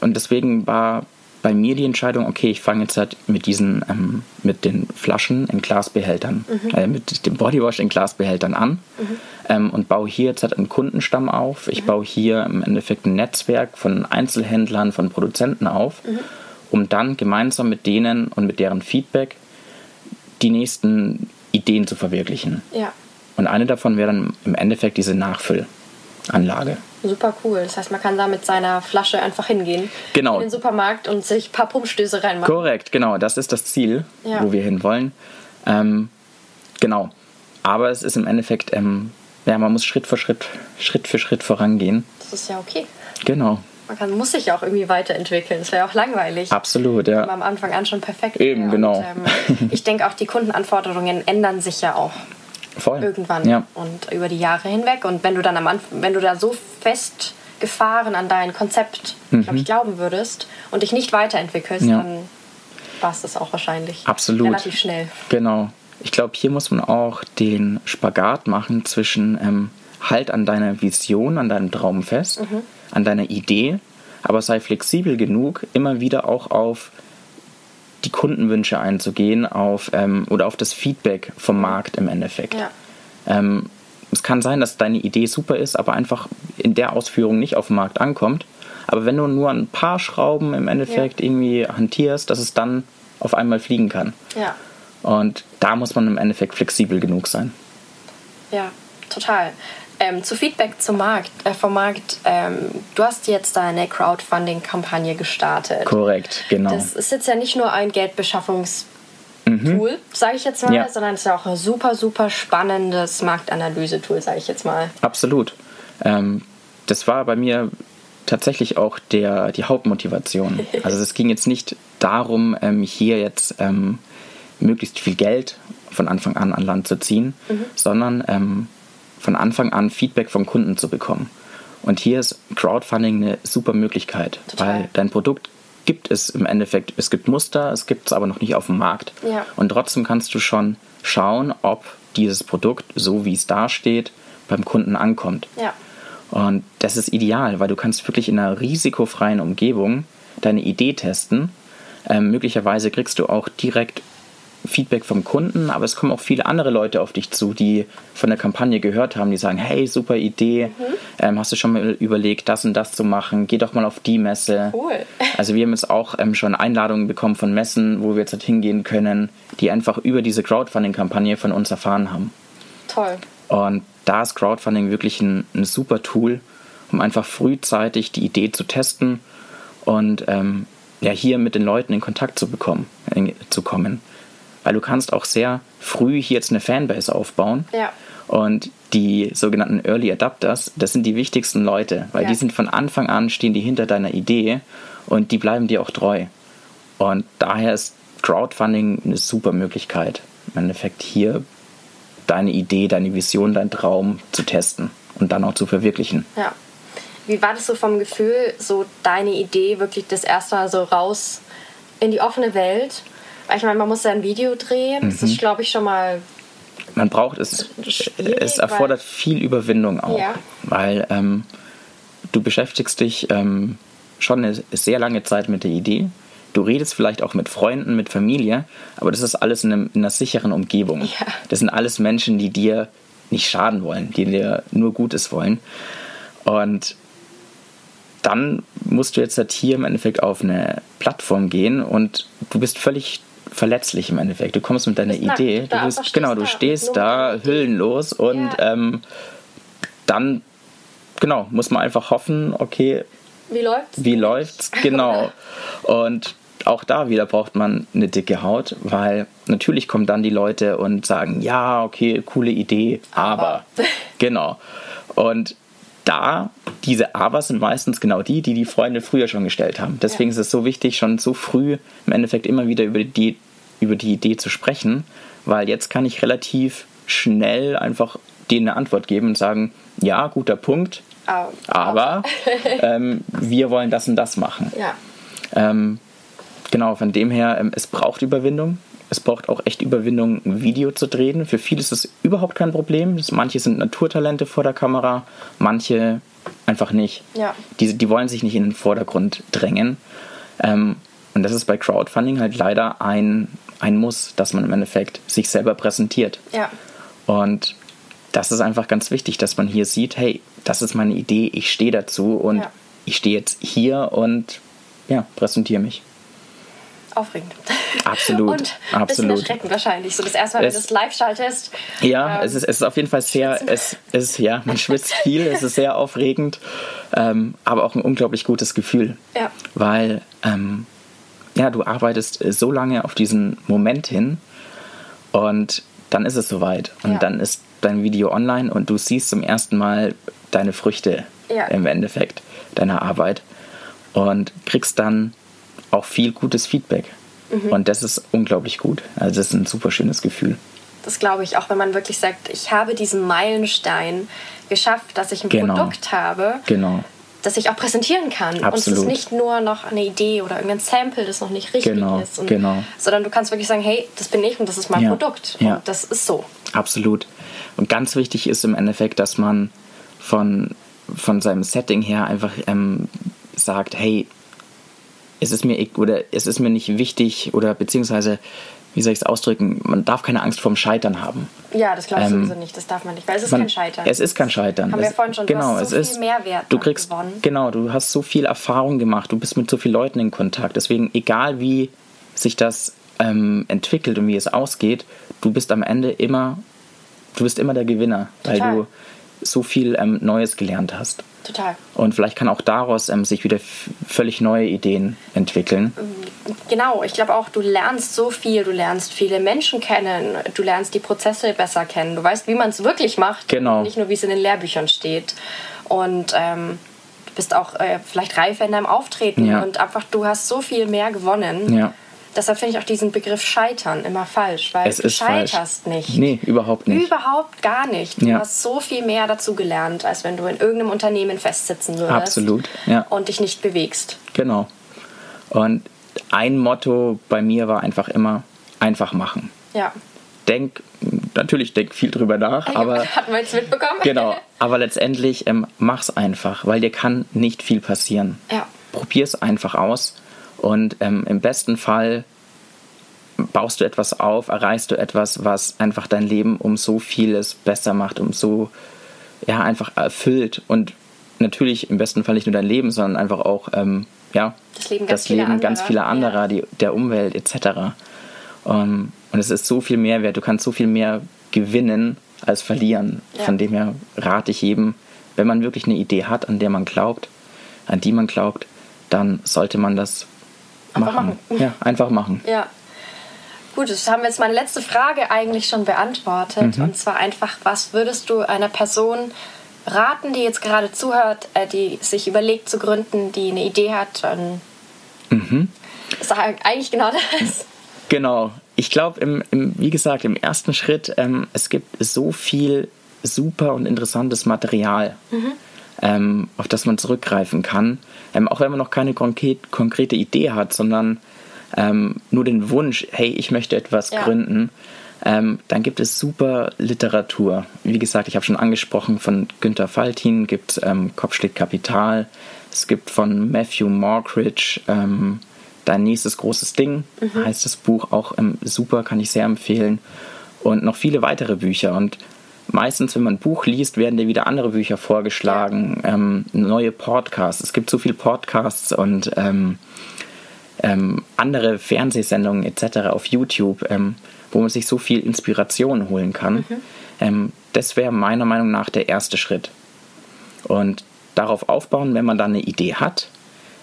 [SPEAKER 2] Und deswegen war bei mir die Entscheidung, okay, ich fange jetzt halt mit diesen, ähm, mit den Flaschen in Glasbehältern, mhm. äh, mit dem Bodywash in Glasbehältern an mhm. ähm, und baue hier jetzt halt einen Kundenstamm auf. Ich mhm. baue hier im Endeffekt ein Netzwerk von Einzelhändlern, von Produzenten auf mhm um dann gemeinsam mit denen und mit deren Feedback die nächsten Ideen zu verwirklichen.
[SPEAKER 1] Ja.
[SPEAKER 2] Und eine davon wäre dann im Endeffekt diese Nachfüllanlage.
[SPEAKER 1] Super cool. Das heißt, man kann da mit seiner Flasche einfach hingehen
[SPEAKER 2] genau.
[SPEAKER 1] in den Supermarkt und sich ein paar Pumpstöße reinmachen.
[SPEAKER 2] Korrekt, genau. Das ist das Ziel, ja. wo wir hinwollen. Ähm, Genau. Aber es ist im Endeffekt, ähm, ja, man muss Schritt für Schritt, Schritt für Schritt vorangehen.
[SPEAKER 1] Das ist ja okay.
[SPEAKER 2] Genau.
[SPEAKER 1] Man kann, muss sich ja auch irgendwie weiterentwickeln. Das wäre auch langweilig.
[SPEAKER 2] Absolut, ja.
[SPEAKER 1] Wenn man am Anfang an schon perfekt
[SPEAKER 2] Eben,
[SPEAKER 1] wäre.
[SPEAKER 2] genau.
[SPEAKER 1] Und, ähm, ich denke auch, die Kundenanforderungen ändern sich ja auch
[SPEAKER 2] Voll.
[SPEAKER 1] irgendwann
[SPEAKER 2] Ja.
[SPEAKER 1] und über die Jahre hinweg. Und wenn du dann am Anfang, wenn du da so festgefahren an dein Konzept, glaube ich, glauben würdest und dich nicht weiterentwickelst,
[SPEAKER 2] Mhm. Ja.
[SPEAKER 1] dann war es das auch wahrscheinlich.
[SPEAKER 2] Absolut.
[SPEAKER 1] Relativ schnell.
[SPEAKER 2] Genau. Ich glaube, hier muss man auch den Spagat machen zwischen ähm, halt an deiner Vision, an deinem Traum fest,
[SPEAKER 1] Mhm.
[SPEAKER 2] An deiner Idee, aber sei flexibel genug, immer wieder auch auf die Kundenwünsche einzugehen, auf ähm, oder auf das Feedback vom Markt im Endeffekt.
[SPEAKER 1] Ja.
[SPEAKER 2] Ähm, es kann sein, dass deine Idee super ist, aber einfach in der Ausführung nicht auf dem Markt ankommt. Aber wenn du nur ein paar Schrauben im Endeffekt irgendwie hantierst, dass es dann auf einmal fliegen kann.
[SPEAKER 1] Ja.
[SPEAKER 2] Und da muss man im Endeffekt flexibel genug sein.
[SPEAKER 1] Ja, total. Ähm, zu Feedback zum Markt, äh, vom Markt. Ähm, du hast jetzt deine Crowdfunding-Kampagne gestartet.
[SPEAKER 2] Korrekt, genau.
[SPEAKER 1] Das ist jetzt ja nicht nur ein Geldbeschaffungstool, sage ich jetzt mal,
[SPEAKER 2] Mhm. Ja.
[SPEAKER 1] sondern es ist ja auch ein super, super spannendes Marktanalyse-Tool, sage ich jetzt mal.
[SPEAKER 2] Absolut. Ähm, das war bei mir tatsächlich auch der, die Hauptmotivation. <laughs> Also es ging jetzt nicht darum, ähm, hier jetzt ähm, möglichst viel Geld von Anfang an an Land zu ziehen, sondern ähm, von Anfang an Feedback von Kunden zu bekommen. Und hier ist Crowdfunding eine super Möglichkeit,
[SPEAKER 1] Total.
[SPEAKER 2] weil dein Produkt gibt es im Endeffekt, es gibt Muster, es gibt es aber noch nicht auf dem Markt.
[SPEAKER 1] Ja.
[SPEAKER 2] Und trotzdem kannst du schon schauen, ob dieses Produkt, so wie es da steht, beim Kunden ankommt.
[SPEAKER 1] Ja,
[SPEAKER 2] Und das ist ideal, weil du kannst wirklich in einer risikofreien Umgebung deine Idee testen. Ähm, möglicherweise kriegst du auch direkt Feedback vom Kunden, aber es kommen auch viele andere Leute auf dich zu, die von der Kampagne gehört haben, die sagen, hey, super Idee, ähm, hast du schon mal überlegt, das und das zu machen, geh doch mal auf die Messe.
[SPEAKER 1] Cool. <laughs>
[SPEAKER 2] Also wir haben jetzt auch ähm, schon Einladungen bekommen von Messen, wo wir jetzt halt hingehen können, die einfach über diese Crowdfunding-Kampagne von uns erfahren haben.
[SPEAKER 1] toll.
[SPEAKER 2] Und da ist Crowdfunding wirklich ein, ein super Tool, um einfach frühzeitig die Idee zu testen und ähm, ja, hier mit den Leuten in Kontakt zu bekommen, in, zu kommen. Weil du kannst auch sehr früh hier jetzt eine Fanbase aufbauen.
[SPEAKER 1] Ja.
[SPEAKER 2] Und die sogenannten Early Adapters, das sind die wichtigsten Leute, weil
[SPEAKER 1] Ja.
[SPEAKER 2] die sind von Anfang an, stehen die hinter deiner Idee und die bleiben dir auch treu. Und daher ist Crowdfunding eine super Möglichkeit, im Endeffekt hier deine Idee, deine Vision, dein Traum zu testen und dann auch zu verwirklichen.
[SPEAKER 1] Ja. Wie war das so vom Gefühl, so deine Idee wirklich das erste Mal so raus in die offene Welt? Weil ich meine, man muss ja ein Video drehen. Das
[SPEAKER 2] Mhm.
[SPEAKER 1] ist, glaube ich, schon mal
[SPEAKER 2] Man braucht es, es erfordert viel Überwindung auch,
[SPEAKER 1] Ja.
[SPEAKER 2] weil ähm, du beschäftigst dich ähm, schon eine sehr lange Zeit mit der Idee. Du redest vielleicht auch mit Freunden, mit Familie, aber das ist alles in, einem, in einer sicheren Umgebung.
[SPEAKER 1] Ja.
[SPEAKER 2] Das sind alles Menschen, die dir nicht schaden wollen, die dir nur Gutes wollen. Und dann musst du jetzt halt hier im Endeffekt auf eine Plattform gehen und du bist völlig verletzlich im Endeffekt. Du kommst mit deiner
[SPEAKER 1] nackt.
[SPEAKER 2] Idee,
[SPEAKER 1] Da
[SPEAKER 2] du bist,
[SPEAKER 1] stehst
[SPEAKER 2] genau, du
[SPEAKER 1] da,
[SPEAKER 2] stehst da
[SPEAKER 1] deiner
[SPEAKER 2] hüllenlos und
[SPEAKER 1] Ja.
[SPEAKER 2] ähm, dann genau muss man einfach hoffen, okay,
[SPEAKER 1] Wie läuft's?
[SPEAKER 2] wie läuft's genau <laughs> und auch da wieder braucht man eine dicke Haut, weil natürlich kommen dann die Leute und sagen, ja, okay, coole Idee, aber,
[SPEAKER 1] Aber. <laughs>
[SPEAKER 2] genau. Und da, diese Aber sind meistens genau die, die die Freunde früher schon gestellt haben. Deswegen
[SPEAKER 1] Ja.
[SPEAKER 2] ist es so wichtig, schon so früh im Endeffekt immer wieder über die, über die Idee zu sprechen, weil jetzt kann ich relativ schnell einfach denen eine Antwort geben und sagen, ja, guter Punkt,
[SPEAKER 1] Ah,
[SPEAKER 2] aber <laughs> ähm, wir wollen das und das machen.
[SPEAKER 1] Ja.
[SPEAKER 2] Ähm, genau, von dem her, ähm, es braucht Überwindung. Es braucht auch echt Überwindung, ein Video zu drehen. Für viele ist das überhaupt kein Problem. Manche sind Naturtalente vor der Kamera, manche einfach nicht.
[SPEAKER 1] Ja.
[SPEAKER 2] Die, die wollen sich nicht in den Vordergrund drängen. Ähm, und das ist bei Crowdfunding halt leider ein, ein Muss, dass man im Endeffekt sich selber präsentiert.
[SPEAKER 1] Ja.
[SPEAKER 2] Und das ist einfach ganz wichtig, dass man hier sieht, hey, das ist meine Idee, ich stehe dazu und
[SPEAKER 1] Ja.
[SPEAKER 2] ich stehe jetzt hier und ja, präsentiere mich.
[SPEAKER 1] Aufregend.
[SPEAKER 2] Absolut,
[SPEAKER 1] Und
[SPEAKER 2] absolut.
[SPEAKER 1] bisschen erschreckend wahrscheinlich. So das erste Mal, wenn du
[SPEAKER 2] Es-
[SPEAKER 1] live schaltest.
[SPEAKER 2] Ja,
[SPEAKER 1] Ähm,
[SPEAKER 2] es, ist, es ist auf jeden Fall sehr, es ist, ja, man schwitzt <laughs> viel, es ist sehr aufregend, ähm, aber auch ein unglaublich gutes Gefühl.
[SPEAKER 1] Ja.
[SPEAKER 2] Weil, ähm, ja, du arbeitest so lange auf diesen Moment hin und dann ist es soweit. Und
[SPEAKER 1] Ja.
[SPEAKER 2] dann ist dein Video online und du siehst zum ersten Mal deine Früchte
[SPEAKER 1] Ja.
[SPEAKER 2] im Endeffekt deiner Arbeit und kriegst dann auch viel gutes Feedback.
[SPEAKER 1] Mhm.
[SPEAKER 2] Und das ist unglaublich gut. Also das ist ein super schönes Gefühl.
[SPEAKER 1] Das glaube ich auch, wenn man wirklich sagt, ich habe diesen Meilenstein geschafft, dass ich ein
[SPEAKER 2] Genau.
[SPEAKER 1] Produkt habe,
[SPEAKER 2] Genau.
[SPEAKER 1] das ich auch präsentieren kann. Und es
[SPEAKER 2] Absolut.
[SPEAKER 1] ist nicht nur noch eine Idee oder irgendein Sample, das noch nicht richtig
[SPEAKER 2] Genau,
[SPEAKER 1] ist. Und,
[SPEAKER 2] genau.
[SPEAKER 1] Sondern du kannst wirklich sagen, hey, das bin ich und das ist mein
[SPEAKER 2] Ja,
[SPEAKER 1] Produkt.
[SPEAKER 2] ja.
[SPEAKER 1] Und das ist so.
[SPEAKER 2] Absolut. Und ganz wichtig ist im Endeffekt, dass man von, von seinem Setting her einfach ähm, sagt, hey, es ist mir oder es ist mir nicht wichtig oder beziehungsweise, wie soll ich es ausdrücken, man darf keine Angst vorm Scheitern haben.
[SPEAKER 1] Ja, das glaube ich
[SPEAKER 2] Ähm,
[SPEAKER 1] sowieso nicht. Das darf man nicht, weil es ist
[SPEAKER 2] Man-
[SPEAKER 1] kein Scheitern.
[SPEAKER 2] Es ist kein Scheitern.
[SPEAKER 1] Haben
[SPEAKER 2] es,
[SPEAKER 1] wir vorhin schon, du
[SPEAKER 2] genau,
[SPEAKER 1] hast so
[SPEAKER 2] es
[SPEAKER 1] viel
[SPEAKER 2] ist,
[SPEAKER 1] Mehrwert
[SPEAKER 2] Du kriegst,
[SPEAKER 1] gewonnen.
[SPEAKER 2] genau, du hast so viel Erfahrung gemacht, du bist mit so vielen Leuten in Kontakt. Deswegen, egal wie sich das ähm, entwickelt und wie es ausgeht, du bist am Ende immer, du bist immer der Gewinner, weil
[SPEAKER 1] Total.
[SPEAKER 2] du so viel ähm, Neues gelernt hast.
[SPEAKER 1] Total.
[SPEAKER 2] Und vielleicht kann auch daraus ähm, sich wieder völlig neue Ideen entwickeln.
[SPEAKER 1] Genau, ich glaube auch, du lernst so viel, du lernst viele Menschen kennen, du lernst die Prozesse besser kennen, du weißt, wie man es wirklich macht,
[SPEAKER 2] Genau.
[SPEAKER 1] nicht nur, wie es in den Lehrbüchern steht. Und ähm, du bist auch äh, vielleicht reifer in deinem Auftreten
[SPEAKER 2] Ja.
[SPEAKER 1] und einfach, du hast so viel mehr gewonnen.
[SPEAKER 2] Ja.
[SPEAKER 1] Deshalb finde ich auch diesen Begriff Scheitern immer falsch, weil
[SPEAKER 2] Es
[SPEAKER 1] du
[SPEAKER 2] ist falsch.
[SPEAKER 1] scheiterst nicht.
[SPEAKER 2] Nee, überhaupt nicht.
[SPEAKER 1] Überhaupt gar nicht. Du
[SPEAKER 2] Ja.
[SPEAKER 1] hast so viel mehr dazu gelernt, als wenn du in irgendeinem Unternehmen festsitzen würdest
[SPEAKER 2] Absolut, ja.
[SPEAKER 1] und dich nicht bewegst.
[SPEAKER 2] Genau. Und ein Motto bei mir war einfach immer, einfach machen.
[SPEAKER 1] Ja.
[SPEAKER 2] Denk, natürlich denk viel drüber nach, aber <laughs>
[SPEAKER 1] Hatten wir jetzt mitbekommen?
[SPEAKER 2] genau, <laughs> aber letztendlich ähm, mach's einfach, weil dir kann nicht viel passieren.
[SPEAKER 1] Ja.
[SPEAKER 2] Probier's einfach aus und ähm, im besten Fall baust du etwas auf, erreichst du etwas, was einfach dein Leben um so vieles besser macht, um so ja einfach erfüllt und natürlich im besten Fall nicht nur dein Leben, sondern einfach auch ähm, ja
[SPEAKER 1] Das Leben ganz
[SPEAKER 2] das
[SPEAKER 1] vieler
[SPEAKER 2] Leben ganz
[SPEAKER 1] anderer.
[SPEAKER 2] vieler anderer,
[SPEAKER 1] Ja.
[SPEAKER 2] die, der Umwelt etc. Um, und es ist so viel Mehrwert, du kannst so viel mehr gewinnen als verlieren.
[SPEAKER 1] Ja.
[SPEAKER 2] Von dem her rate ich jedem, wenn man wirklich eine Idee hat, an der man glaubt, an die man glaubt, dann sollte man das
[SPEAKER 1] Einfach
[SPEAKER 2] machen.
[SPEAKER 1] machen.
[SPEAKER 2] Ja, einfach machen.
[SPEAKER 1] Ja. Gut, das haben wir jetzt meine letzte Frage eigentlich schon beantwortet.
[SPEAKER 2] Mhm.
[SPEAKER 1] Und zwar einfach, was würdest du einer Person raten, die jetzt gerade zuhört, äh, die sich überlegt zu gründen, die eine Idee hat?
[SPEAKER 2] Mhm.
[SPEAKER 1] ist eigentlich genau das.
[SPEAKER 2] Genau. Ich glaube, wie gesagt, im ersten Schritt, ähm, es gibt so viel super und interessantes Material, ähm, auf das man zurückgreifen kann. Ähm, auch wenn man noch keine konkret, konkrete Idee hat, sondern ähm, nur den Wunsch, hey, ich möchte etwas
[SPEAKER 1] Ja.
[SPEAKER 2] gründen. Ähm, dann gibt es super Literatur. Wie gesagt, ich habe schon angesprochen, von Günter Faltin gibt es ähm, Kopfschlägt Kapital. Es gibt von Matthew Morkridge ähm, Dein nächstes großes Ding, heißt das Buch. Auch ähm, super, kann ich sehr empfehlen. Und noch viele weitere Bücher. Und meistens, wenn man ein Buch liest, werden dir wieder andere Bücher vorgeschlagen, ähm, neue Podcasts. Es gibt so viele Podcasts und ähm, ähm, andere Fernsehsendungen etc. auf YouTube, ähm, wo man sich so viel Inspiration holen kann. Ähm, das wäre meiner Meinung nach der erste Schritt. Und darauf aufbauen, wenn man dann eine Idee hat,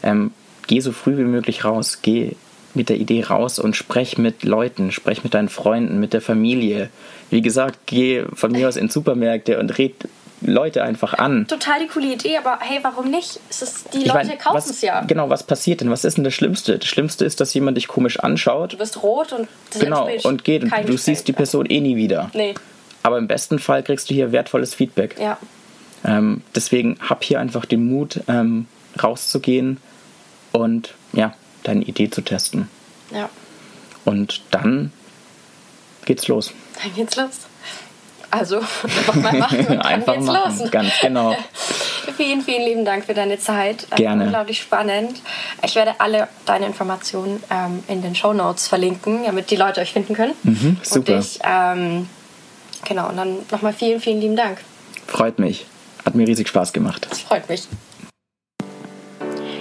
[SPEAKER 2] ähm, geh so früh wie möglich raus, geh mit der Idee raus und sprech mit Leuten, sprech mit deinen Freunden, mit der Familie. Wie gesagt, geh von mir aus in Supermärkte und red Leute einfach an.
[SPEAKER 1] Total die coole Idee, aber hey, warum nicht? Es ist, die
[SPEAKER 2] Ich
[SPEAKER 1] Leute kaufen es ja.
[SPEAKER 2] Genau, was passiert denn? Was ist denn das Schlimmste? Das Schlimmste ist, dass jemand dich komisch anschaut.
[SPEAKER 1] Du bist rot und das
[SPEAKER 2] Genau, und geht. Und du siehst die. Person eh nie wieder.
[SPEAKER 1] Nee,
[SPEAKER 2] Aber im besten Fall kriegst du hier wertvolles Feedback.
[SPEAKER 1] ja.
[SPEAKER 2] Ähm, deswegen hab hier einfach den Mut, ähm, rauszugehen und ja, deine Idee zu testen.
[SPEAKER 1] Ja,
[SPEAKER 2] Und dann geht's los.
[SPEAKER 1] dann geht's los. Also, einfach mal machen <laughs> und dann
[SPEAKER 2] Einfach
[SPEAKER 1] geht's
[SPEAKER 2] machen,
[SPEAKER 1] los.
[SPEAKER 2] ganz genau. <laughs>
[SPEAKER 1] Vielen, vielen lieben Dank für deine Zeit. Äh,
[SPEAKER 2] Gerne.
[SPEAKER 1] Unglaublich spannend. Ich werde alle deine Informationen ähm, in den Show Notes verlinken, damit die Leute euch finden können.
[SPEAKER 2] Mhm, super.
[SPEAKER 1] Und ich, ähm, genau, und dann nochmal vielen, vielen lieben Dank.
[SPEAKER 2] Freut mich. Hat mir riesig Spaß gemacht.
[SPEAKER 1] Das freut mich.